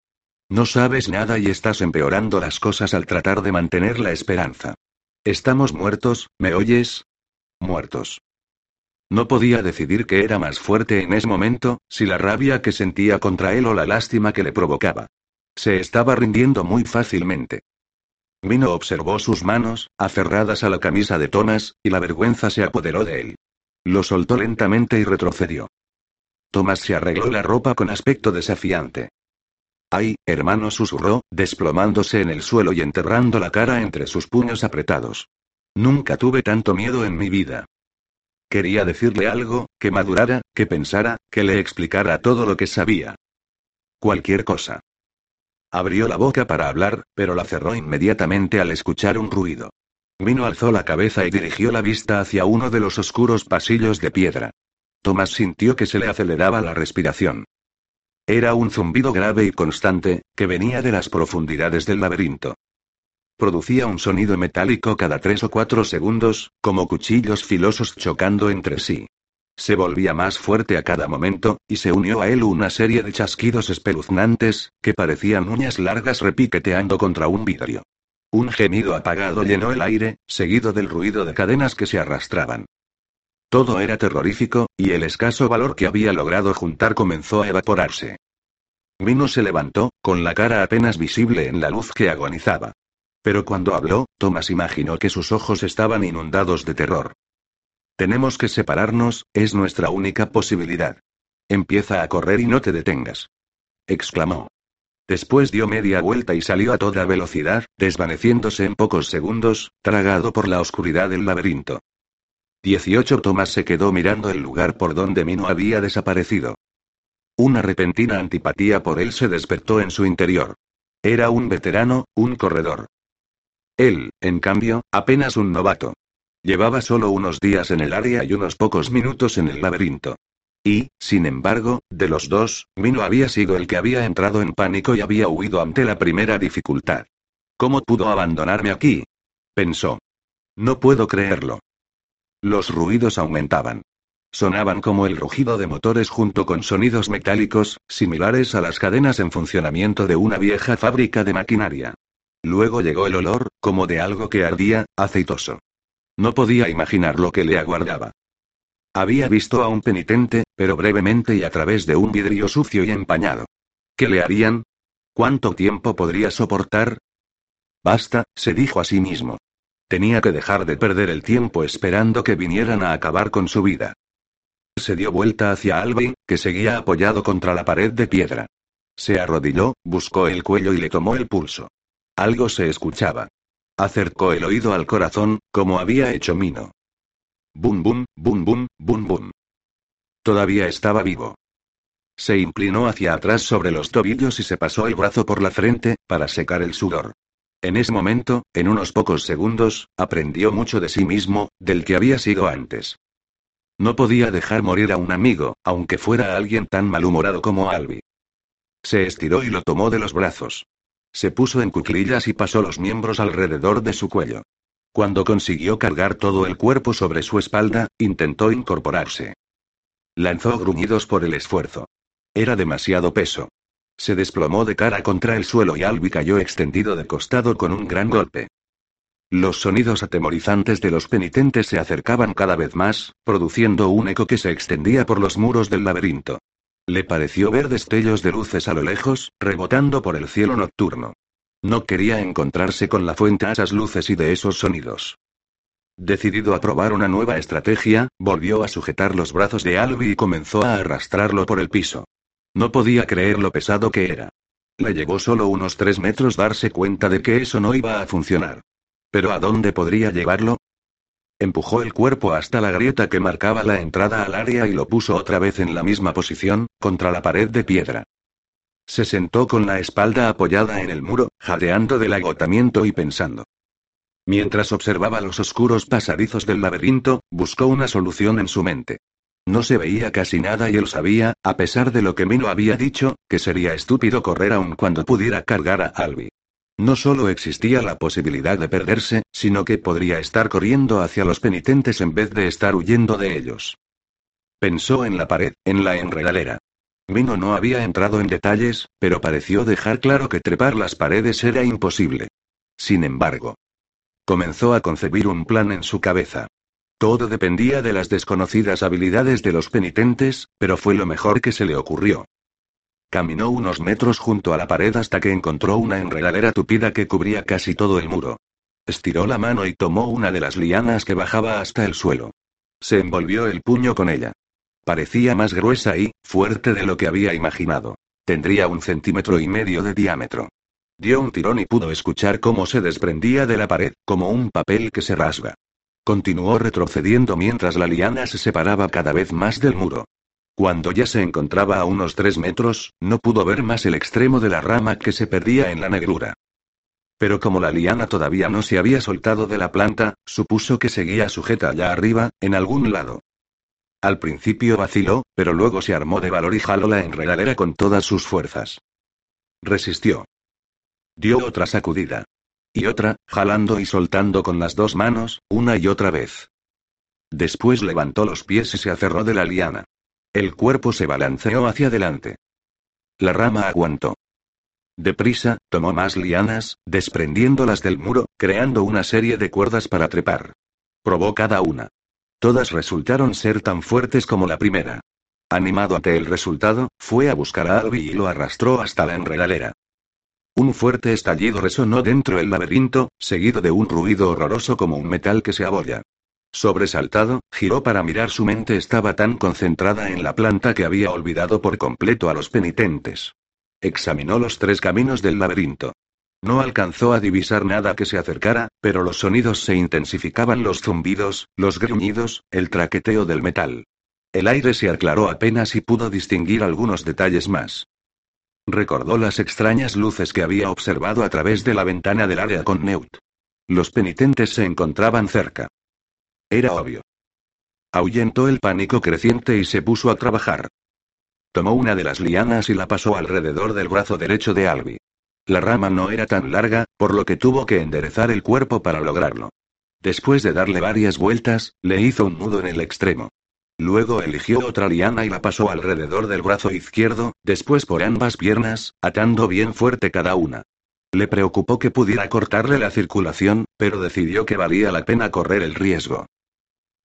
No sabes nada y estás empeorando las cosas al tratar de mantener la esperanza. Estamos muertos, ¿me oyes? Muertos. No podía decidir qué era más fuerte en ese momento, si la rabia que sentía contra él o la lástima que le provocaba. Se estaba rindiendo muy fácilmente. Mino observó sus manos, aferradas a la camisa de Thomas, y la vergüenza se apoderó de él. Lo soltó lentamente y retrocedió. Thomas se arregló la ropa con aspecto desafiante. Ay, hermano, susurró, desplomándose en el suelo y enterrando la cara entre sus puños apretados. Nunca tuve tanto miedo en mi vida. Quería decirle algo, que madurara, que pensara, que le explicara todo lo que sabía. Cualquier cosa. Abrió la boca para hablar, pero la cerró inmediatamente al escuchar un ruido. Vino alzó la cabeza y dirigió la vista hacia uno de los oscuros pasillos de piedra. Tomás sintió que se le aceleraba la respiración. Era un zumbido grave y constante, que venía de las profundidades del laberinto. Producía un sonido metálico cada tres o cuatro segundos, como cuchillos filosos chocando entre sí. Se volvía más fuerte a cada momento, y se unió a él una serie de chasquidos espeluznantes, que parecían uñas largas repiqueteando contra un vidrio. Un gemido apagado llenó el aire, seguido del ruido de cadenas que se arrastraban. Todo era terrorífico, y el escaso valor que había logrado juntar comenzó a evaporarse. Mino se levantó, con la cara apenas visible en la luz que agonizaba. Pero cuando habló, Thomas imaginó que sus ojos estaban inundados de terror. Tenemos que separarnos, es nuestra única posibilidad. Empieza a correr y no te detengas. exclamó. Después dio media vuelta y salió a toda velocidad, desvaneciéndose en pocos segundos, tragado por la oscuridad del laberinto. 18 Tomás se quedó mirando el lugar por donde Mino había desaparecido. Una repentina antipatía por él se despertó en su interior. Era un veterano, un corredor. Él, en cambio, apenas un novato. Llevaba solo unos días en el área y unos pocos minutos en el laberinto. Y, sin embargo, de los dos, Mino había sido el que había entrado en pánico y había huido ante la primera dificultad. ¿Cómo pudo abandonarme aquí? pensó. No puedo creerlo. Los ruidos aumentaban. Sonaban como el rugido de motores junto con sonidos metálicos, similares a las cadenas en funcionamiento de una vieja fábrica de maquinaria. Luego llegó el olor, como de algo que ardía, aceitoso. No podía imaginar lo que le aguardaba. Había visto a un penitente, pero brevemente y a través de un vidrio sucio y empañado. ¿Qué le harían? ¿Cuánto tiempo podría soportar? Basta, se dijo a sí mismo. Tenía que dejar de perder el tiempo esperando que vinieran a acabar con su vida. Se dio vuelta hacia Alvin, que seguía apoyado contra la pared de piedra. Se arrodilló, buscó el cuello y le tomó el pulso. Algo se escuchaba. Acercó el oído al corazón, como había hecho Mino. Bum bum, bum bum, bum bum. Todavía estaba vivo. Se inclinó hacia atrás sobre los tobillos y se pasó el brazo por la frente, para secar el sudor. En ese momento, en unos pocos segundos, aprendió mucho de sí mismo, del que había sido antes. No podía dejar morir a un amigo, aunque fuera alguien tan malhumorado como Albi. Se estiró y lo tomó de los brazos. Se puso en cuclillas y pasó los miembros alrededor de su cuello. Cuando consiguió cargar todo el cuerpo sobre su espalda, intentó incorporarse. Lanzó gruñidos por el esfuerzo. Era demasiado peso. Se desplomó de cara contra el suelo y Albi cayó extendido de costado con un gran golpe. Los sonidos atemorizantes de los penitentes se acercaban cada vez más, produciendo un eco que se extendía por los muros del laberinto. Le pareció ver destellos de luces a lo lejos, rebotando por el cielo nocturno. No quería encontrarse con la fuente a esas luces y de esos sonidos. Decidido a probar una nueva estrategia, volvió a sujetar los brazos de Albi y comenzó a arrastrarlo por el piso. No podía creer lo pesado que era. Le llevó solo unos tres metros darse cuenta de que eso no iba a funcionar. ¿Pero a dónde podría llevarlo? Empujó el cuerpo hasta la grieta que marcaba la entrada al área y lo puso otra vez en la misma posición, contra la pared de piedra. Se sentó con la espalda apoyada en el muro, jadeando del agotamiento y pensando. Mientras observaba los oscuros pasadizos del laberinto, buscó una solución en su mente. No se veía casi nada y él sabía, a pesar de lo que Mino había dicho, que sería estúpido correr aun cuando pudiera cargar a Albi. No solo existía la posibilidad de perderse, sino que podría estar corriendo hacia los penitentes en vez de estar huyendo de ellos. Pensó en la pared, en la enredadera. Mino no había entrado en detalles, pero pareció dejar claro que trepar las paredes era imposible. Sin embargo, comenzó a concebir un plan en su cabeza. Todo dependía de las desconocidas habilidades de los penitentes, pero fue lo mejor que se le ocurrió. Caminó unos metros junto a la pared hasta que encontró una enredadera tupida que cubría casi todo el muro. Estiró la mano y tomó una de las lianas que bajaba hasta el suelo. Se envolvió el puño con ella. Parecía más gruesa y, fuerte de lo que había imaginado. Tendría un centímetro y medio de diámetro. Dio un tirón y pudo escuchar cómo se desprendía de la pared, como un papel que se rasga. Continuó retrocediendo mientras la liana se separaba cada vez más del muro. Cuando ya se encontraba a unos tres metros, no pudo ver más el extremo de la rama que se perdía en la negrura. Pero como la liana todavía no se había soltado de la planta, supuso que seguía sujeta allá arriba, en algún lado. Al principio vaciló, pero luego se armó de valor y jaló la enredadera con todas sus fuerzas. Resistió. Dio otra sacudida. Y otra, jalando y soltando con las dos manos, una y otra vez. Después levantó los pies y se aferró de la liana. El cuerpo se balanceó hacia adelante. La rama aguantó. Deprisa, tomó más lianas, desprendiéndolas del muro, creando una serie de cuerdas para trepar. Probó cada una. Todas resultaron ser tan fuertes como la primera. Animado ante el resultado, fue a buscar a Albi y lo arrastró hasta la enredadera. Un fuerte estallido resonó dentro del laberinto, seguido de un ruido horroroso como un metal que se abolla. Sobresaltado, giró para mirar su mente estaba tan concentrada en la planta que había olvidado por completo a los penitentes. Examinó los tres caminos del laberinto. No alcanzó a divisar nada que se acercara, pero los sonidos se intensificaban los zumbidos, los gruñidos, el traqueteo del metal. El aire se aclaró apenas y pudo distinguir algunos detalles más. Recordó las extrañas luces que había observado a través de la ventana del área con Neut. Los penitentes se encontraban cerca. Era obvio. Ahuyentó el pánico creciente y se puso a trabajar. Tomó una de las lianas y la pasó alrededor del brazo derecho de Albi. La rama no era tan larga, por lo que tuvo que enderezar el cuerpo para lograrlo. Después de darle varias vueltas, le hizo un nudo en el extremo. Luego eligió otra liana y la pasó alrededor del brazo izquierdo, después por ambas piernas, atando bien fuerte cada una. Le preocupó que pudiera cortarle la circulación, pero decidió que valía la pena correr el riesgo.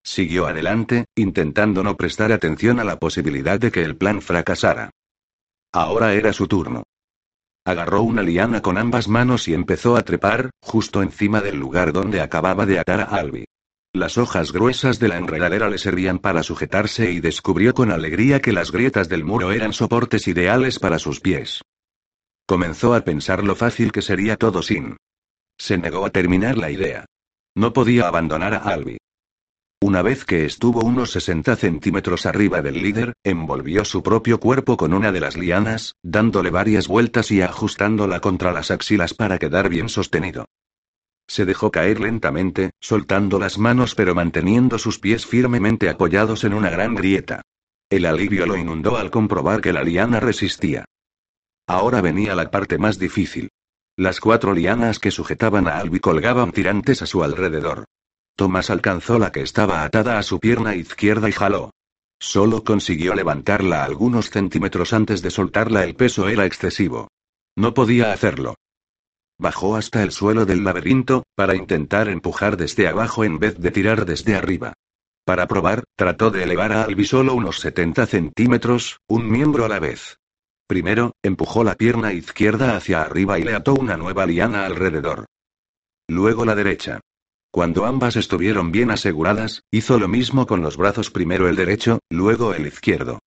Siguió adelante, intentando no prestar atención a la posibilidad de que el plan fracasara. Ahora era su turno. Agarró una liana con ambas manos y empezó a trepar, justo encima del lugar donde acababa de atar a Albi. Las hojas gruesas de la enredadera le servían para sujetarse y descubrió con alegría que las grietas del muro eran soportes ideales para sus pies. Comenzó a pensar lo fácil que sería todo sin. Se negó a terminar la idea. No podía abandonar a Albi. Una vez que estuvo unos 60 centímetros arriba del líder, envolvió su propio cuerpo con una de las lianas, dándole varias vueltas y ajustándola contra las axilas para quedar bien sostenido. Se dejó caer lentamente, soltando las manos pero manteniendo sus pies firmemente apoyados en una gran grieta. El alivio lo inundó al comprobar que la liana resistía. Ahora venía la parte más difícil. Las cuatro lianas que sujetaban a Albi colgaban tirantes a su alrededor. Tomás alcanzó la que estaba atada a su pierna izquierda y jaló. Solo consiguió levantarla algunos centímetros antes de soltarla, el peso era excesivo. No podía hacerlo. Bajó hasta el suelo del laberinto, para intentar empujar desde abajo en vez de tirar desde arriba. Para probar, trató de elevar a Albi solo unos 70 centímetros, un miembro a la vez. Primero, empujó la pierna izquierda hacia arriba y le ató una nueva liana alrededor. Luego la derecha. Cuando ambas estuvieron bien aseguradas, hizo lo mismo con los brazos primero el derecho, luego el izquierdo.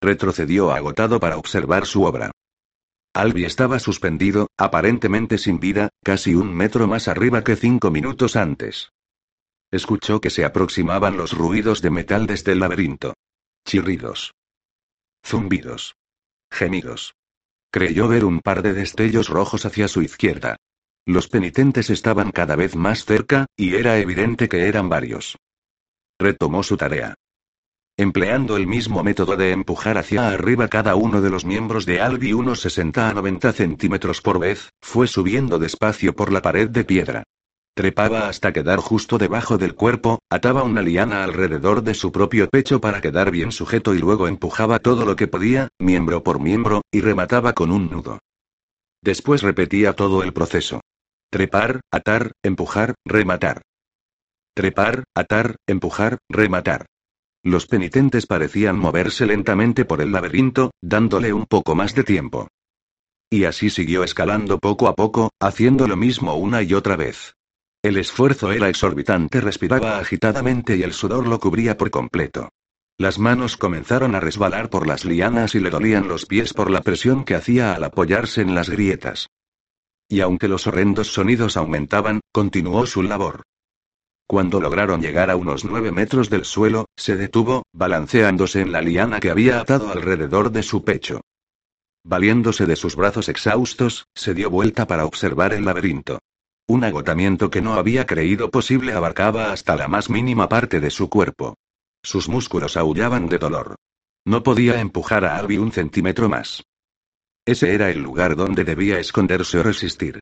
Retrocedió agotado para observar su obra. Albi estaba suspendido, aparentemente sin vida, casi un metro más arriba que cinco minutos antes. Escuchó que se aproximaban los ruidos de metal desde el laberinto. Chirridos. Zumbidos. Gemidos. Creyó ver un par de destellos rojos hacia su izquierda. Los penitentes estaban cada vez más cerca, y era evidente que eran varios. Retomó su tarea. Empleando el mismo método de empujar hacia arriba cada uno de los miembros de Albi unos 60 a 90 centímetros por vez, fue subiendo despacio por la pared de piedra. Trepaba hasta quedar justo debajo del cuerpo, ataba una liana alrededor de su propio pecho para quedar bien sujeto y luego empujaba todo lo que podía, miembro por miembro, y remataba con un nudo. Después repetía todo el proceso. Trepar, atar, empujar, rematar. Trepar, atar, empujar, rematar. Los penitentes parecían moverse lentamente por el laberinto, dándole un poco más de tiempo. Y así siguió escalando poco a poco, haciendo lo mismo una y otra vez. El esfuerzo era exorbitante, respiraba agitadamente y el sudor lo cubría por completo. Las manos comenzaron a resbalar por las lianas y le dolían los pies por la presión que hacía al apoyarse en las grietas. Y aunque los horrendos sonidos aumentaban, continuó su labor. Cuando lograron llegar a unos nueve metros del suelo, se detuvo, balanceándose en la liana que había atado alrededor de su pecho. Valiéndose de sus brazos exhaustos, se dio vuelta para observar el laberinto. Un agotamiento que no había creído posible abarcaba hasta la más mínima parte de su cuerpo. Sus músculos aullaban de dolor. No podía empujar a Albi un centímetro más. Ese era el lugar donde debía esconderse o resistir.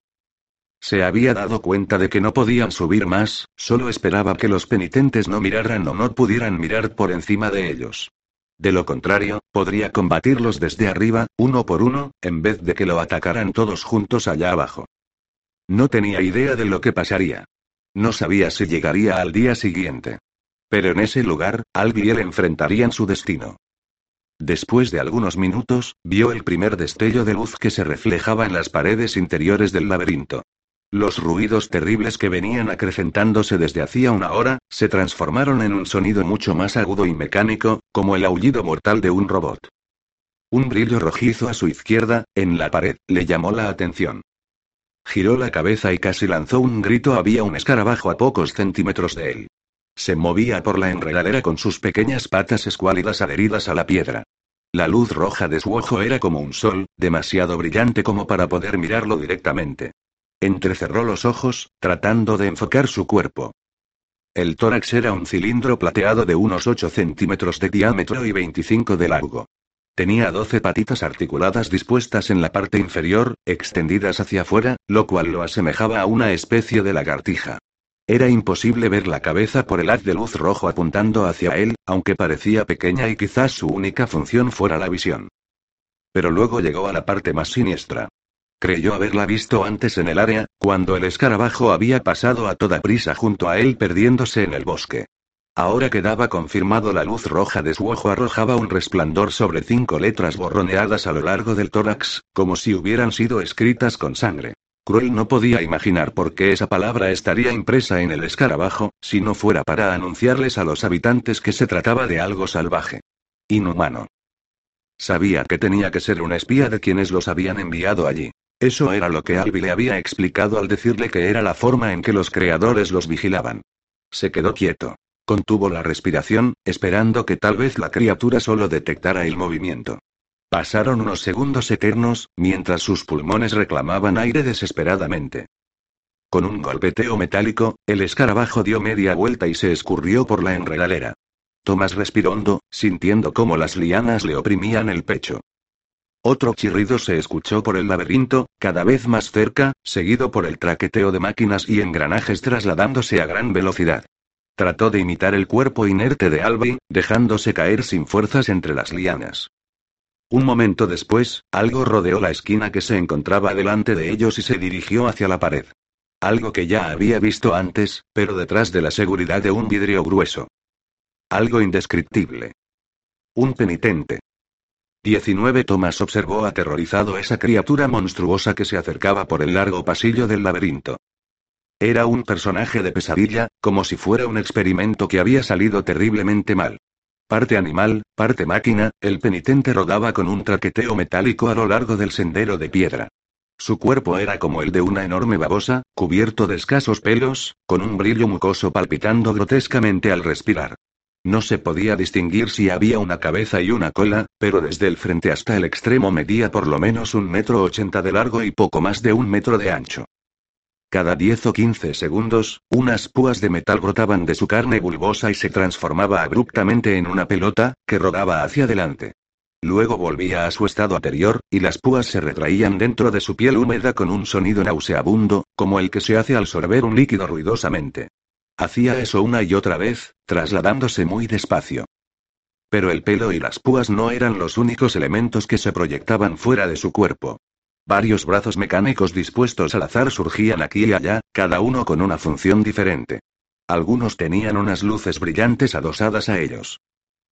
Se había dado cuenta de que no podían subir más, solo esperaba que los penitentes no miraran o no pudieran mirar por encima de ellos. De lo contrario, podría combatirlos desde arriba, uno por uno, en vez de que lo atacaran todos juntos allá abajo. No tenía idea de lo que pasaría. No sabía si llegaría al día siguiente. Pero en ese lugar, Albi y él enfrentarían su destino. Después de algunos minutos, vio el primer destello de luz que se reflejaba en las paredes interiores del laberinto. Los ruidos terribles que venían acrecentándose desde hacía una hora, se transformaron en un sonido mucho más agudo y mecánico, como el aullido mortal de un robot. Un brillo rojizo a su izquierda, en la pared, le llamó la atención. Giró la cabeza y casi lanzó un grito. Había un escarabajo a pocos centímetros de él. Se movía por la enredadera con sus pequeñas patas escuálidas adheridas a la piedra. La luz roja de su ojo era como un sol, demasiado brillante como para poder mirarlo directamente. Entrecerró los ojos, tratando de enfocar su cuerpo. El tórax era un cilindro plateado de unos 8 centímetros de diámetro y 25 de largo. Tenía 12 patitas articuladas dispuestas en la parte inferior, extendidas hacia afuera, lo cual lo asemejaba a una especie de lagartija. Era imposible ver la cabeza por el haz de luz rojo apuntando hacia él, aunque parecía pequeña y quizás su única función fuera la visión. Pero luego llegó a la parte más siniestra. Creyó haberla visto antes en el área, cuando el escarabajo había pasado a toda prisa junto a él perdiéndose en el bosque. Ahora quedaba confirmado la luz roja de su ojo arrojaba un resplandor sobre cinco letras borroneadas a lo largo del tórax, como si hubieran sido escritas con sangre. Cruel no podía imaginar por qué esa palabra estaría impresa en el escarabajo, si no fuera para anunciarles a los habitantes que se trataba de algo salvaje. Inhumano. Sabía que tenía que ser un espía de quienes los habían enviado allí. Eso era lo que Albi le había explicado al decirle que era la forma en que los creadores los vigilaban. Se quedó quieto. Contuvo la respiración, esperando que tal vez la criatura solo detectara el movimiento. Pasaron unos segundos eternos, mientras sus pulmones reclamaban aire desesperadamente. Con un golpeteo metálico, el escarabajo dio media vuelta y se escurrió por la enredadera. Tomás respiró hondo, sintiendo cómo las lianas le oprimían el pecho. Otro chirrido se escuchó por el laberinto, cada vez más cerca, seguido por el traqueteo de máquinas y engranajes trasladándose a gran velocidad. Trató de imitar el cuerpo inerte de Albi, dejándose caer sin fuerzas entre las lianas. Un momento después, algo rodeó la esquina que se encontraba delante de ellos y se dirigió hacia la pared. Algo que ya había visto antes, pero detrás de la seguridad de un vidrio grueso. Algo indescriptible. Un penitente. 19 Thomas observó aterrorizado esa criatura monstruosa que se acercaba por el largo pasillo del laberinto. Era un personaje de pesadilla, como si fuera un experimento que había salido terriblemente mal. Parte animal, parte máquina, el penitente rodaba con un traqueteo metálico a lo largo del sendero de piedra. Su cuerpo era como el de una enorme babosa, cubierto de escasos pelos, con un brillo mucoso palpitando grotescamente al respirar. No se podía distinguir si había una cabeza y una cola, pero desde el frente hasta el extremo medía por lo menos un metro ochenta de largo y poco más de un metro de ancho. Cada diez o quince segundos, unas púas de metal brotaban de su carne bulbosa y se transformaba abruptamente en una pelota, que rodaba hacia adelante. Luego volvía a su estado anterior, y las púas se retraían dentro de su piel húmeda con un sonido nauseabundo, como el que se hace al sorber un líquido ruidosamente. Hacía eso una y otra vez, trasladándose muy despacio. Pero el pelo y las púas no eran los únicos elementos que se proyectaban fuera de su cuerpo. Varios brazos mecánicos dispuestos al azar surgían aquí y allá, cada uno con una función diferente. Algunos tenían unas luces brillantes adosadas a ellos.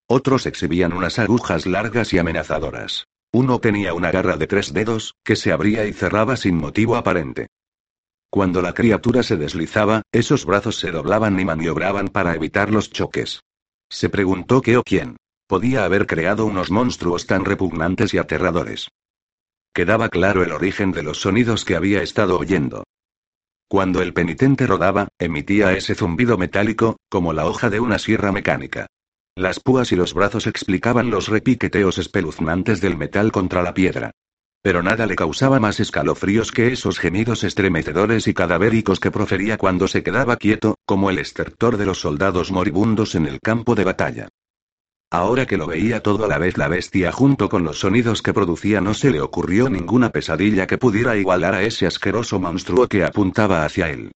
Otros exhibían unas agujas largas y amenazadoras. Uno tenía una garra de tres dedos, que se abría y cerraba sin motivo aparente. Cuando la criatura se deslizaba, esos brazos se doblaban y maniobraban para evitar los choques. Se preguntó qué o quién podía haber creado unos monstruos tan repugnantes y aterradores. Quedaba claro el origen de los sonidos que había estado oyendo. Cuando el penitente rodaba, emitía ese zumbido metálico, como la hoja de una sierra mecánica. Las púas y los brazos explicaban los repiqueteos espeluznantes del metal contra la piedra. Pero nada le causaba más escalofríos que esos gemidos estremecedores y cadavéricos que profería cuando se quedaba quieto, como el estertor de los soldados moribundos en el campo de batalla. Ahora que lo veía todo a la vez la bestia junto con los sonidos que producía no se le ocurrió ninguna pesadilla que pudiera igualar a ese asqueroso monstruo que apuntaba hacia él.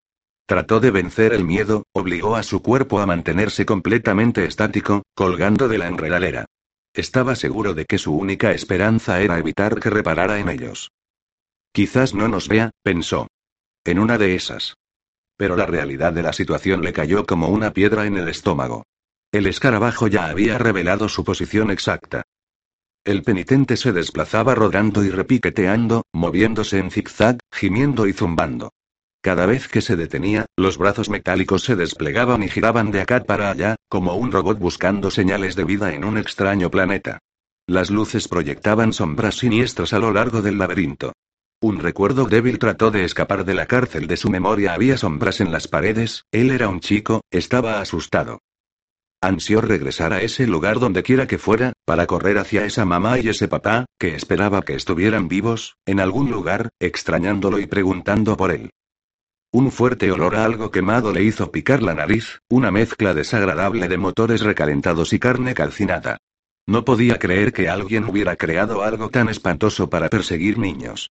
Trató de vencer el miedo, obligó a su cuerpo a mantenerse completamente estático, colgando de la enredadera. Estaba seguro de que su única esperanza era evitar que reparara en ellos. Quizás no nos vea, pensó. En una de esas. Pero la realidad de la situación le cayó como una piedra en el estómago. El escarabajo ya había revelado su posición exacta. El penitente se desplazaba rodando y repiqueteando, moviéndose en zigzag, gimiendo y zumbando. Cada vez que se detenía, los brazos metálicos se desplegaban y giraban de acá para allá, como un robot buscando señales de vida en un extraño planeta. Las luces proyectaban sombras siniestras a lo largo del laberinto. Un recuerdo débil trató de escapar de la cárcel de su memoria. Había sombras en las paredes, él era un chico, estaba asustado. Ansió regresar a ese lugar donde quiera que fuera, para correr hacia esa mamá y ese papá, que esperaba que estuvieran vivos, en algún lugar, extrañándolo y preguntando por él. Un fuerte olor a algo quemado le hizo picar la nariz, una mezcla desagradable de motores recalentados y carne calcinada. No podía creer que alguien hubiera creado algo tan espantoso para perseguir niños.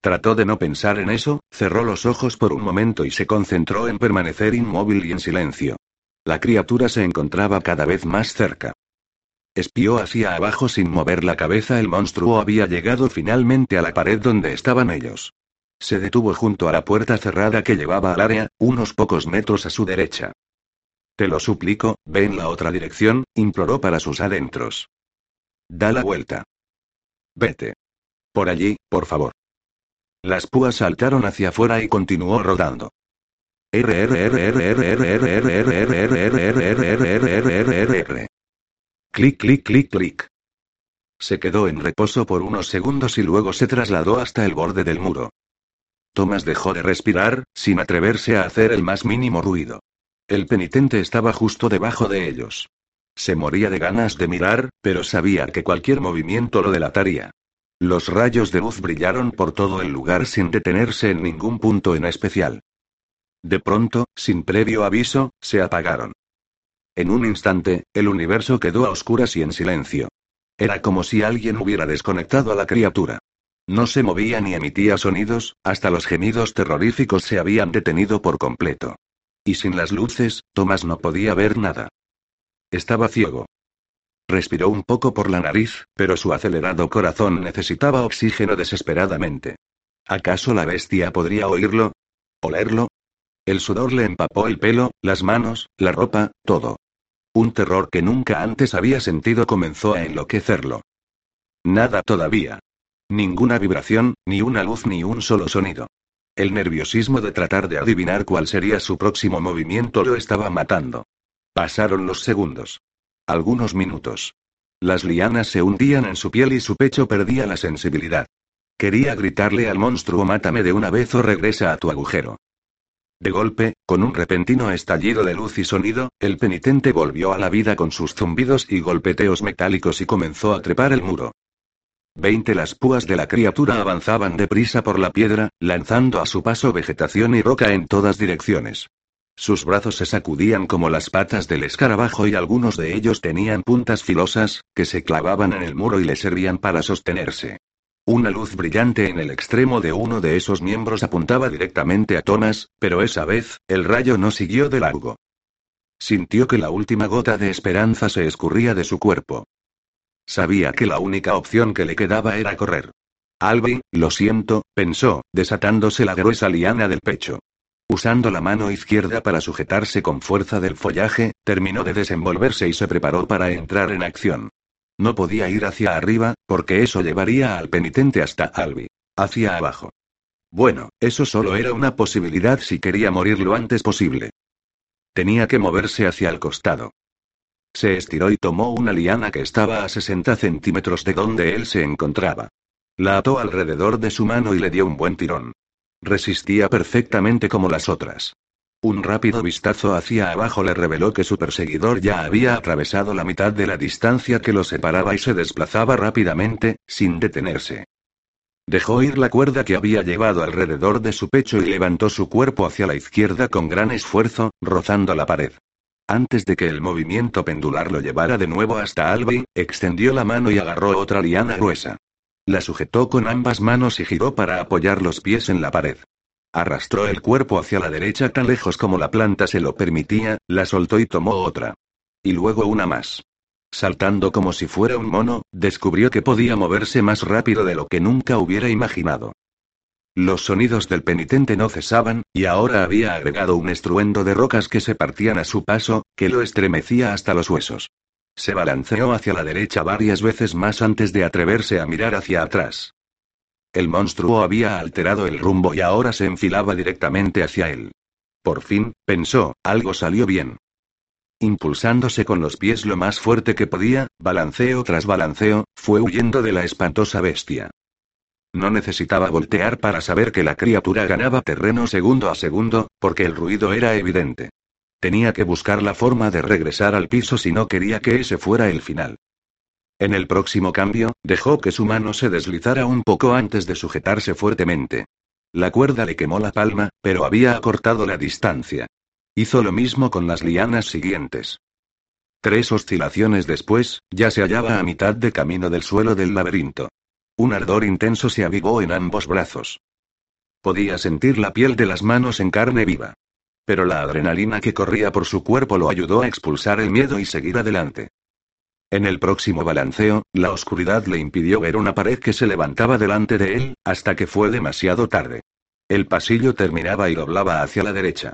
Trató de no pensar en eso, cerró los ojos por un momento y se concentró en permanecer inmóvil y en silencio. La criatura se encontraba cada vez más cerca. Espió hacia abajo sin mover la cabeza. El monstruo había llegado finalmente a la pared donde estaban ellos. Se detuvo junto a la puerta cerrada que llevaba al área, unos pocos metros a su derecha. Te lo suplico, ve en la otra dirección, imploró para sus adentros. Da la vuelta. Vete. Por allí, por favor. Las púas saltaron hacia afuera y continuó rodando. Clic, clic, clic, clic. Se quedó en reposo por unos segundos y luego se trasladó hasta el borde del muro. Tomás dejó de respirar, sin atreverse a hacer el más mínimo ruido. El penitente estaba justo debajo de ellos. Se moría de ganas de mirar, pero sabía que cualquier movimiento lo delataría. Los rayos de luz brillaron por todo el lugar sin detenerse en ningún punto en especial. De pronto, sin previo aviso, se apagaron. En un instante, el universo quedó a oscuras y en silencio. Era como si alguien hubiera desconectado a la criatura. No se movía ni emitía sonidos, hasta los gemidos terroríficos se habían detenido por completo. Y sin las luces, Tomás no podía ver nada. Estaba ciego. Respiró un poco por la nariz, pero su acelerado corazón necesitaba oxígeno desesperadamente. ¿Acaso la bestia podría oírlo? ¿Olerlo? El sudor le empapó el pelo, las manos, la ropa, todo. Un terror que nunca antes había sentido comenzó a enloquecerlo. Nada todavía. Ninguna vibración, ni una luz ni un solo sonido. El nerviosismo de tratar de adivinar cuál sería su próximo movimiento lo estaba matando. Pasaron los segundos. Algunos minutos. Las lianas se hundían en su piel y su pecho perdía la sensibilidad. Quería gritarle al monstruo mátame de una vez o regresa a tu agujero. De golpe, con un repentino estallido de luz y sonido, el penitente volvió a la vida con sus zumbidos y golpeteos metálicos y comenzó a trepar el muro. Veinte las púas de la criatura avanzaban deprisa por la piedra, lanzando a su paso vegetación y roca en todas direcciones. Sus brazos se sacudían como las patas del escarabajo y algunos de ellos tenían puntas filosas, que se clavaban en el muro y le servían para sostenerse. Una luz brillante en el extremo de uno de esos miembros apuntaba directamente a Thomas, pero esa vez, el rayo no siguió de largo. Sintió que la última gota de esperanza se escurría de su cuerpo. Sabía que la única opción que le quedaba era correr. Albi, lo siento, pensó, desatándose la gruesa liana del pecho. Usando la mano izquierda para sujetarse con fuerza del follaje, terminó de desenvolverse y se preparó para entrar en acción. No podía ir hacia arriba, porque eso llevaría al penitente hasta Albi. Hacia abajo. Bueno, eso solo era una posibilidad si quería morir lo antes posible. Tenía que moverse hacia el costado. Se estiró y tomó una liana que estaba a 60 centímetros de donde él se encontraba. La ató alrededor de su mano y le dio un buen tirón. Resistía perfectamente como las otras. Un rápido vistazo hacia abajo le reveló que su perseguidor ya había atravesado la mitad de la distancia que lo separaba y se desplazaba rápidamente, sin detenerse. Dejó ir la cuerda que había llevado alrededor de su pecho y levantó su cuerpo hacia la izquierda con gran esfuerzo, rozando la pared. Antes de que el movimiento pendular lo llevara de nuevo hasta Albi, extendió la mano y agarró otra liana gruesa. La sujetó con ambas manos y giró para apoyar los pies en la pared. Arrastró el cuerpo hacia la derecha tan lejos como la planta se lo permitía, la soltó y tomó otra. Y luego una más. Saltando como si fuera un mono, descubrió que podía moverse más rápido de lo que nunca hubiera imaginado. Los sonidos del penitente no cesaban, y ahora había agregado un estruendo de rocas que se partían a su paso, que lo estremecía hasta los huesos. Se balanceó hacia la derecha varias veces más antes de atreverse a mirar hacia atrás. El monstruo había alterado el rumbo y ahora se enfilaba directamente hacia él. Por fin, pensó, algo salió bien. Impulsándose con los pies lo más fuerte que podía, balanceo tras balanceo, fue huyendo de la espantosa bestia. No necesitaba voltear para saber que la criatura ganaba terreno segundo a segundo, porque el ruido era evidente. Tenía que buscar la forma de regresar al piso si no quería que ese fuera el final. En el próximo cambio, dejó que su mano se deslizara un poco antes de sujetarse fuertemente. La cuerda le quemó la palma, pero había acortado la distancia. Hizo lo mismo con las lianas siguientes. Tres oscilaciones después, ya se hallaba a mitad de camino del suelo del laberinto. Un ardor intenso se avivó en ambos brazos. Podía sentir la piel de las manos en carne viva. Pero la adrenalina que corría por su cuerpo lo ayudó a expulsar el miedo y seguir adelante. En el próximo balanceo, la oscuridad le impidió ver una pared que se levantaba delante de él, hasta que fue demasiado tarde. El pasillo terminaba y doblaba hacia la derecha.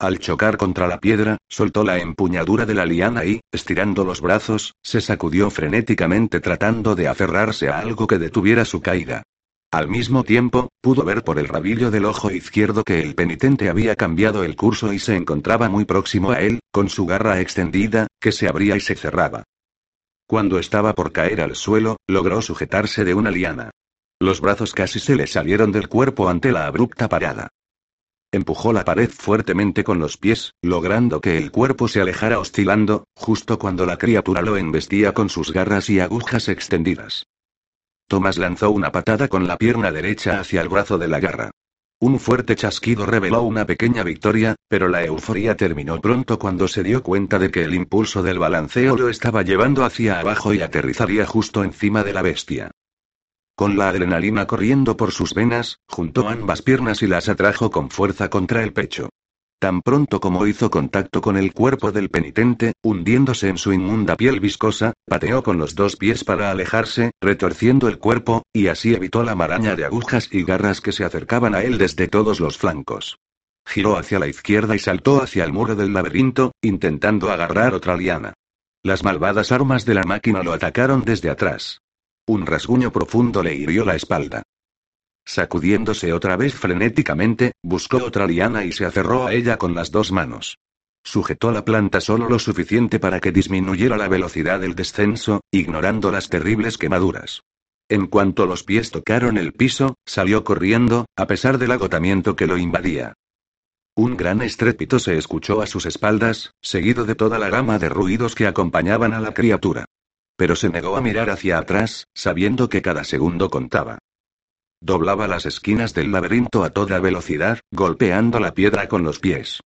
Al chocar contra la piedra, soltó la empuñadura de la liana y, estirando los brazos, se sacudió frenéticamente tratando de aferrarse a algo que detuviera su caída. Al mismo tiempo, pudo ver por el rabillo del ojo izquierdo que el penitente había cambiado el curso y se encontraba muy próximo a él, con su garra extendida, que se abría y se cerraba. Cuando estaba por caer al suelo, logró sujetarse de una liana. Los brazos casi se le salieron del cuerpo ante la abrupta parada. Empujó la pared fuertemente con los pies, logrando que el cuerpo se alejara oscilando, justo cuando la criatura lo embestía con sus garras y agujas extendidas. Tomás lanzó una patada con la pierna derecha hacia el brazo de la garra. Un fuerte chasquido reveló una pequeña victoria, pero la euforia terminó pronto cuando se dio cuenta de que el impulso del balanceo lo estaba llevando hacia abajo y aterrizaría justo encima de la bestia. Con la adrenalina corriendo por sus venas, juntó ambas piernas y las atrajo con fuerza contra el pecho. Tan pronto como hizo contacto con el cuerpo del penitente, hundiéndose en su inmunda piel viscosa, pateó con los dos pies para alejarse, retorciendo el cuerpo, y así evitó la maraña de agujas y garras que se acercaban a él desde todos los flancos. Giró hacia la izquierda y saltó hacia el muro del laberinto, intentando agarrar otra liana. Las malvadas armas de la máquina lo atacaron desde atrás. Un rasguño profundo le hirió la espalda. Sacudiéndose otra vez frenéticamente, buscó otra liana y se aferró a ella con las dos manos. Sujetó la planta solo lo suficiente para que disminuyera la velocidad del descenso, ignorando las terribles quemaduras. En cuanto los pies tocaron el piso, salió corriendo, a pesar del agotamiento que lo invadía. Un gran estrépito se escuchó a sus espaldas, seguido de toda la gama de ruidos que acompañaban a la criatura. Pero se negó a mirar hacia atrás, sabiendo que cada segundo contaba. Doblaba las esquinas del laberinto a toda velocidad, golpeando la piedra con los pies.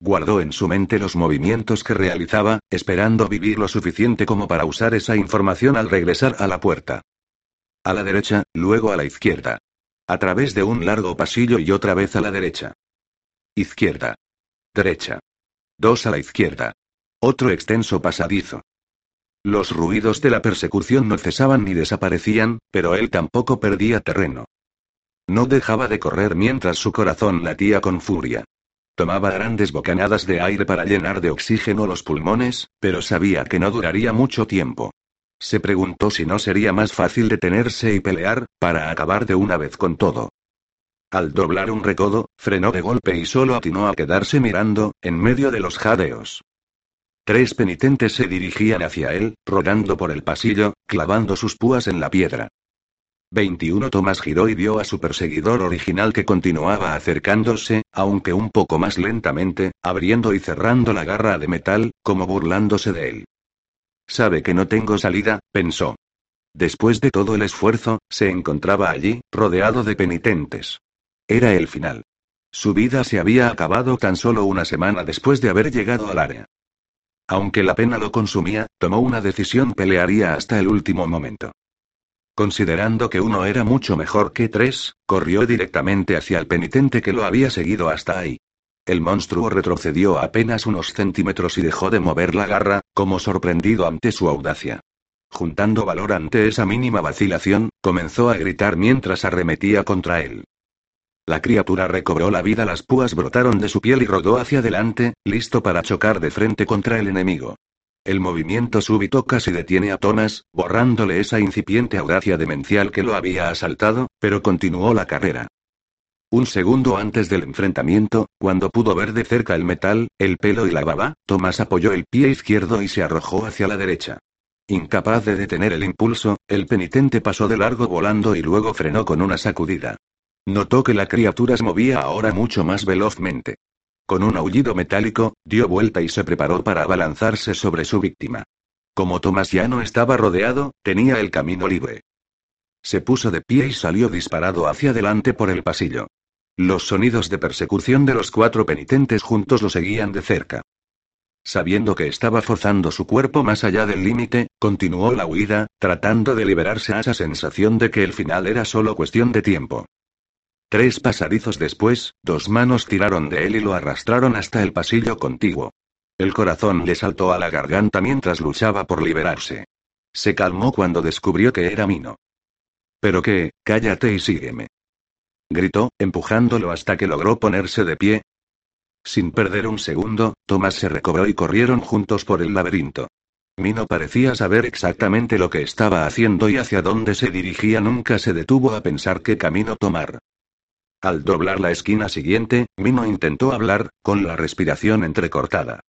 Guardó en su mente los movimientos que realizaba, esperando vivir lo suficiente como para usar esa información al regresar a la puerta. A la derecha, luego a la izquierda. A través de un largo pasillo y otra vez a la derecha. Izquierda. Derecha. Dos a la izquierda. Otro extenso pasadizo. Los ruidos de la persecución no cesaban ni desaparecían, pero él tampoco perdía terreno. No dejaba de correr mientras su corazón latía con furia. Tomaba grandes bocanadas de aire para llenar de oxígeno los pulmones, pero sabía que no duraría mucho tiempo. Se preguntó si no sería más fácil detenerse y pelear, para acabar de una vez con todo. Al doblar un recodo, frenó de golpe y solo atinó a quedarse mirando, en medio de los jadeos. Tres penitentes se dirigían hacia él, rodando por el pasillo, clavando sus púas en la piedra. 21 Tomás giró y vio a su perseguidor original que continuaba acercándose, aunque un poco más lentamente, abriendo y cerrando la garra de metal, como burlándose de él. Sabe que no tengo salida, pensó. Después de todo el esfuerzo, se encontraba allí, rodeado de penitentes. Era el final. Su vida se había acabado tan solo una semana después de haber llegado al área. Aunque la pena lo consumía, tomó una decisión pelearía hasta el último momento. Considerando que uno era mucho mejor que tres, corrió directamente hacia el penitente que lo había seguido hasta ahí. El monstruo retrocedió apenas unos centímetros y dejó de mover la garra, como sorprendido ante su audacia. Juntando valor ante esa mínima vacilación, comenzó a gritar mientras arremetía contra él. La criatura recobró la vida, las púas brotaron de su piel y rodó hacia adelante, listo para chocar de frente contra el enemigo. El movimiento súbito casi detiene a Thomas, borrándole esa incipiente audacia demencial que lo había asaltado, pero continuó la carrera. Un segundo antes del enfrentamiento, cuando pudo ver de cerca el metal, el pelo y la baba, Thomas apoyó el pie izquierdo y se arrojó hacia la derecha. Incapaz de detener el impulso, el penitente pasó de largo volando y luego frenó con una sacudida. Notó que la criatura se movía ahora mucho más velozmente. Con un aullido metálico, dio vuelta y se preparó para abalanzarse sobre su víctima. Como Tomás ya no estaba rodeado, tenía el camino libre. Se puso de pie y salió disparado hacia adelante por el pasillo. Los sonidos de persecución de los cuatro penitentes juntos lo seguían de cerca. Sabiendo que estaba forzando su cuerpo más allá del límite, continuó la huida, tratando de liberarse a esa sensación de que el final era solo cuestión de tiempo. Tres pasadizos después, dos manos tiraron de él y lo arrastraron hasta el pasillo contiguo. El corazón le saltó a la garganta mientras luchaba por liberarse. Se calmó cuando descubrió que era Mino. Pero qué, cállate y sígueme. Gritó, empujándolo hasta que logró ponerse de pie. Sin perder un segundo, Tomás se recobró y corrieron juntos por el laberinto. Mino parecía saber exactamente lo que estaba haciendo y hacia dónde se dirigía. Nunca se detuvo a pensar qué camino tomar. Al doblar la esquina siguiente, Mino intentó hablar, con la respiración entrecortada.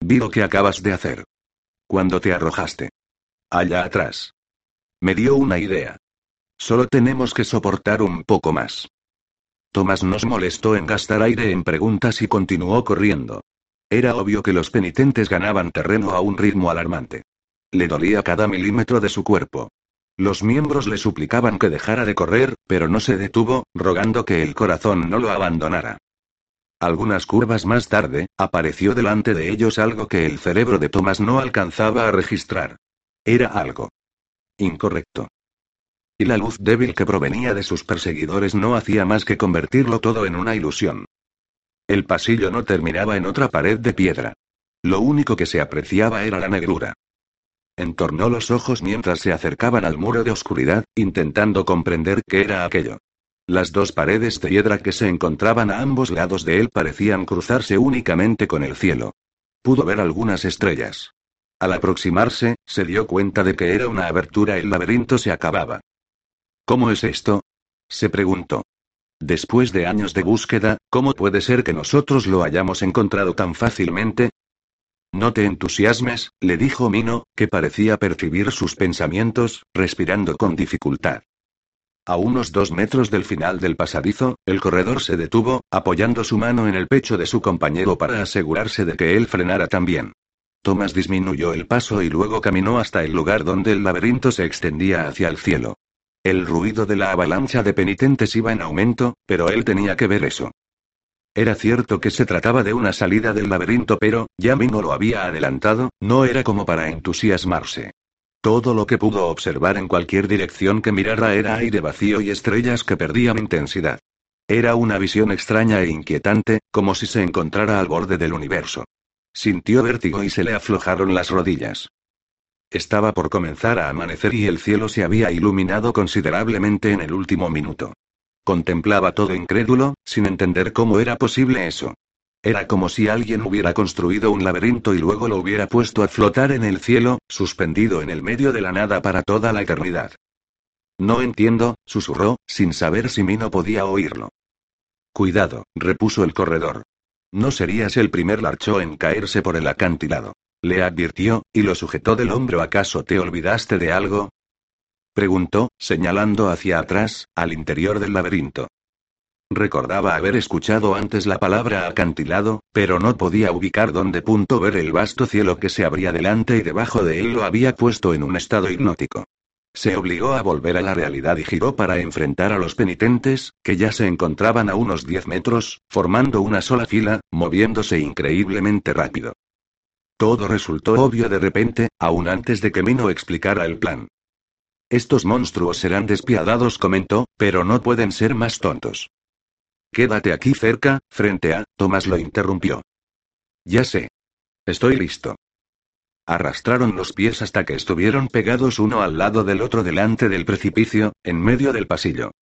Vi lo que acabas de hacer. Cuando te arrojaste. Allá atrás. Me dio una idea. Solo tenemos que soportar un poco más. Tomás nos molestó en gastar aire en preguntas y continuó corriendo. Era obvio que los penitentes ganaban terreno a un ritmo alarmante. Le dolía cada milímetro de su cuerpo. Los miembros le suplicaban que dejara de correr, pero no se detuvo, rogando que el corazón no lo abandonara. Algunas curvas más tarde, apareció delante de ellos algo que el cerebro de Thomas no alcanzaba a registrar. Era algo incorrecto. Y la luz débil que provenía de sus perseguidores no hacía más que convertirlo todo en una ilusión. El pasillo no terminaba en otra pared de piedra. Lo único que se apreciaba era la negrura. Entornó los ojos mientras se acercaban al muro de oscuridad, intentando comprender qué era aquello. Las dos paredes de piedra que se encontraban a ambos lados de él parecían cruzarse únicamente con el cielo. Pudo ver algunas estrellas. Al aproximarse, se dio cuenta de que era una abertura, el laberinto se acababa. ¿Cómo es esto? se preguntó. Después de años de búsqueda, ¿cómo puede ser que nosotros lo hayamos encontrado tan fácilmente? No te entusiasmes, le dijo Mino, que parecía percibir sus pensamientos, respirando con dificultad. A unos dos metros del final del pasadizo, el corredor se detuvo, apoyando su mano en el pecho de su compañero para asegurarse de que él frenara también. Thomas disminuyó el paso y luego caminó hasta el lugar donde el laberinto se extendía hacia el cielo. El ruido de la avalancha de penitentes iba en aumento, pero él tenía que ver eso. Era cierto que se trataba de una salida del laberinto, pero, ya no lo había adelantado, no era como para entusiasmarse. Todo lo que pudo observar en cualquier dirección que mirara era aire vacío y estrellas que perdían intensidad. Era una visión extraña e inquietante, como si se encontrara al borde del universo. Sintió vértigo y se le aflojaron las rodillas. Estaba por comenzar a amanecer y el cielo se había iluminado considerablemente en el último minuto. Contemplaba todo incrédulo, sin entender cómo era posible eso. Era como si alguien hubiera construido un laberinto y luego lo hubiera puesto a flotar en el cielo, suspendido en el medio de la nada para toda la eternidad. No entiendo, susurró, sin saber si Mino podía oírlo. Cuidado, repuso el corredor. No serías el primer larcho en caerse por el acantilado. Le advirtió, y lo sujetó del hombro. ¿Acaso te olvidaste de algo? Preguntó, señalando hacia atrás, al interior del laberinto. Recordaba haber escuchado antes la palabra acantilado, pero no podía ubicar dónde punto ver el vasto cielo que se abría delante y debajo de él lo había puesto en un estado hipnótico. Se obligó a volver a la realidad y giró para enfrentar a los penitentes, que ya se encontraban a unos 10 metros, formando una sola fila, moviéndose increíblemente rápido. Todo resultó obvio de repente, aún antes de que Mino explicara el plan. Estos monstruos serán despiadados, comentó, pero no pueden ser más tontos. Quédate aquí cerca, frente a, Tomás lo interrumpió. Ya sé. Estoy listo. Arrastraron los pies hasta que estuvieron pegados uno al lado del otro delante del precipicio, en medio del pasillo.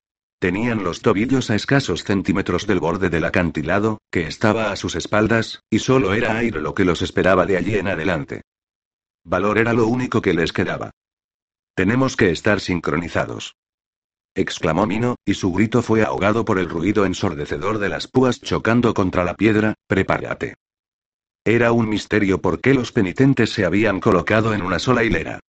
Tenían los tobillos a escasos centímetros del borde del acantilado, que estaba a sus espaldas, y solo era aire lo que los esperaba de allí en adelante. Valor era lo único que les quedaba. Tenemos que estar sincronizados exclamó Mino, y su grito fue ahogado por el ruido ensordecedor de las púas chocando contra la piedra, prepárate. Era un misterio por qué los penitentes se habían colocado en una sola hilera.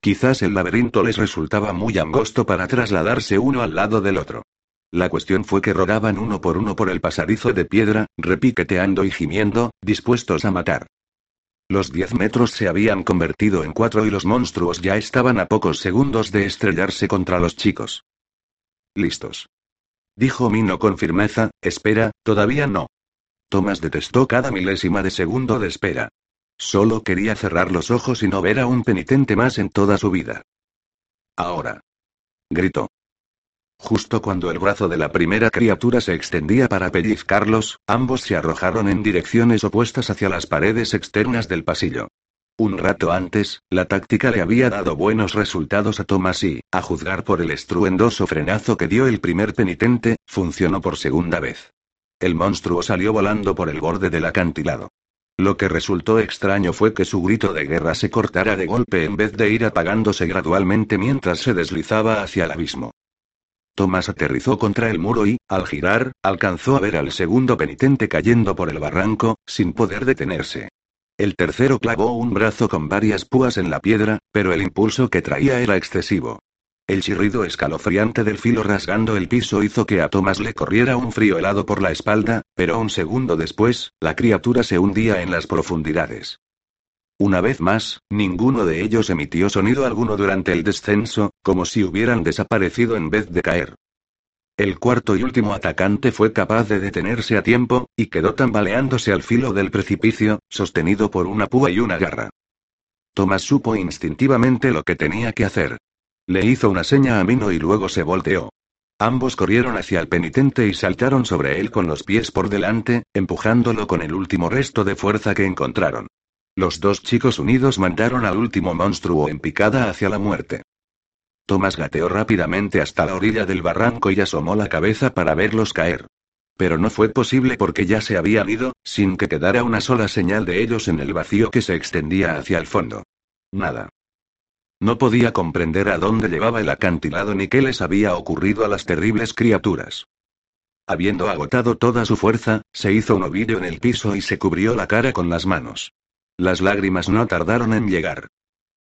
Quizás el laberinto les resultaba muy angosto para trasladarse uno al lado del otro. La cuestión fue que rodaban uno por uno por el pasadizo de piedra, repiqueteando y gimiendo, dispuestos a matar. Los diez metros se habían convertido en cuatro y los monstruos ya estaban a pocos segundos de estrellarse contra los chicos. Listos. Dijo Mino con firmeza, espera, todavía no. Tomás detestó cada milésima de segundo de espera. Solo quería cerrar los ojos y no ver a un penitente más en toda su vida. Ahora. Gritó. Justo cuando el brazo de la primera criatura se extendía para pellizcarlos, ambos se arrojaron en direcciones opuestas hacia las paredes externas del pasillo. Un rato antes, la táctica le había dado buenos resultados a Thomas y, a juzgar por el estruendoso frenazo que dio el primer penitente, funcionó por segunda vez. El monstruo salió volando por el borde del acantilado. Lo que resultó extraño fue que su grito de guerra se cortara de golpe en vez de ir apagándose gradualmente mientras se deslizaba hacia el abismo. Thomas aterrizó contra el muro y, al girar, alcanzó a ver al segundo penitente cayendo por el barranco, sin poder detenerse. El tercero clavó un brazo con varias púas en la piedra, pero el impulso que traía era excesivo. El chirrido escalofriante del filo rasgando el piso hizo que a Thomas le corriera un frío helado por la espalda, pero un segundo después, la criatura se hundía en las profundidades. Una vez más, ninguno de ellos emitió sonido alguno durante el descenso, como si hubieran desaparecido en vez de caer. El cuarto y último atacante fue capaz de detenerse a tiempo, y quedó tambaleándose al filo del precipicio, sostenido por una púa y una garra. Tomás supo instintivamente lo que tenía que hacer. Le hizo una seña a Mino y luego se volteó. Ambos corrieron hacia el penitente y saltaron sobre él con los pies por delante, empujándolo con el último resto de fuerza que encontraron. Los dos chicos unidos mandaron al último monstruo en picada hacia la muerte. Tomás gateó rápidamente hasta la orilla del barranco y asomó la cabeza para verlos caer. Pero no fue posible porque ya se habían ido, sin que quedara una sola señal de ellos en el vacío que se extendía hacia el fondo. Nada. No podía comprender a dónde llevaba el acantilado ni qué les había ocurrido a las terribles criaturas. Habiendo agotado toda su fuerza, se hizo un ovillo en el piso y se cubrió la cara con las manos. Las lágrimas no tardaron en llegar.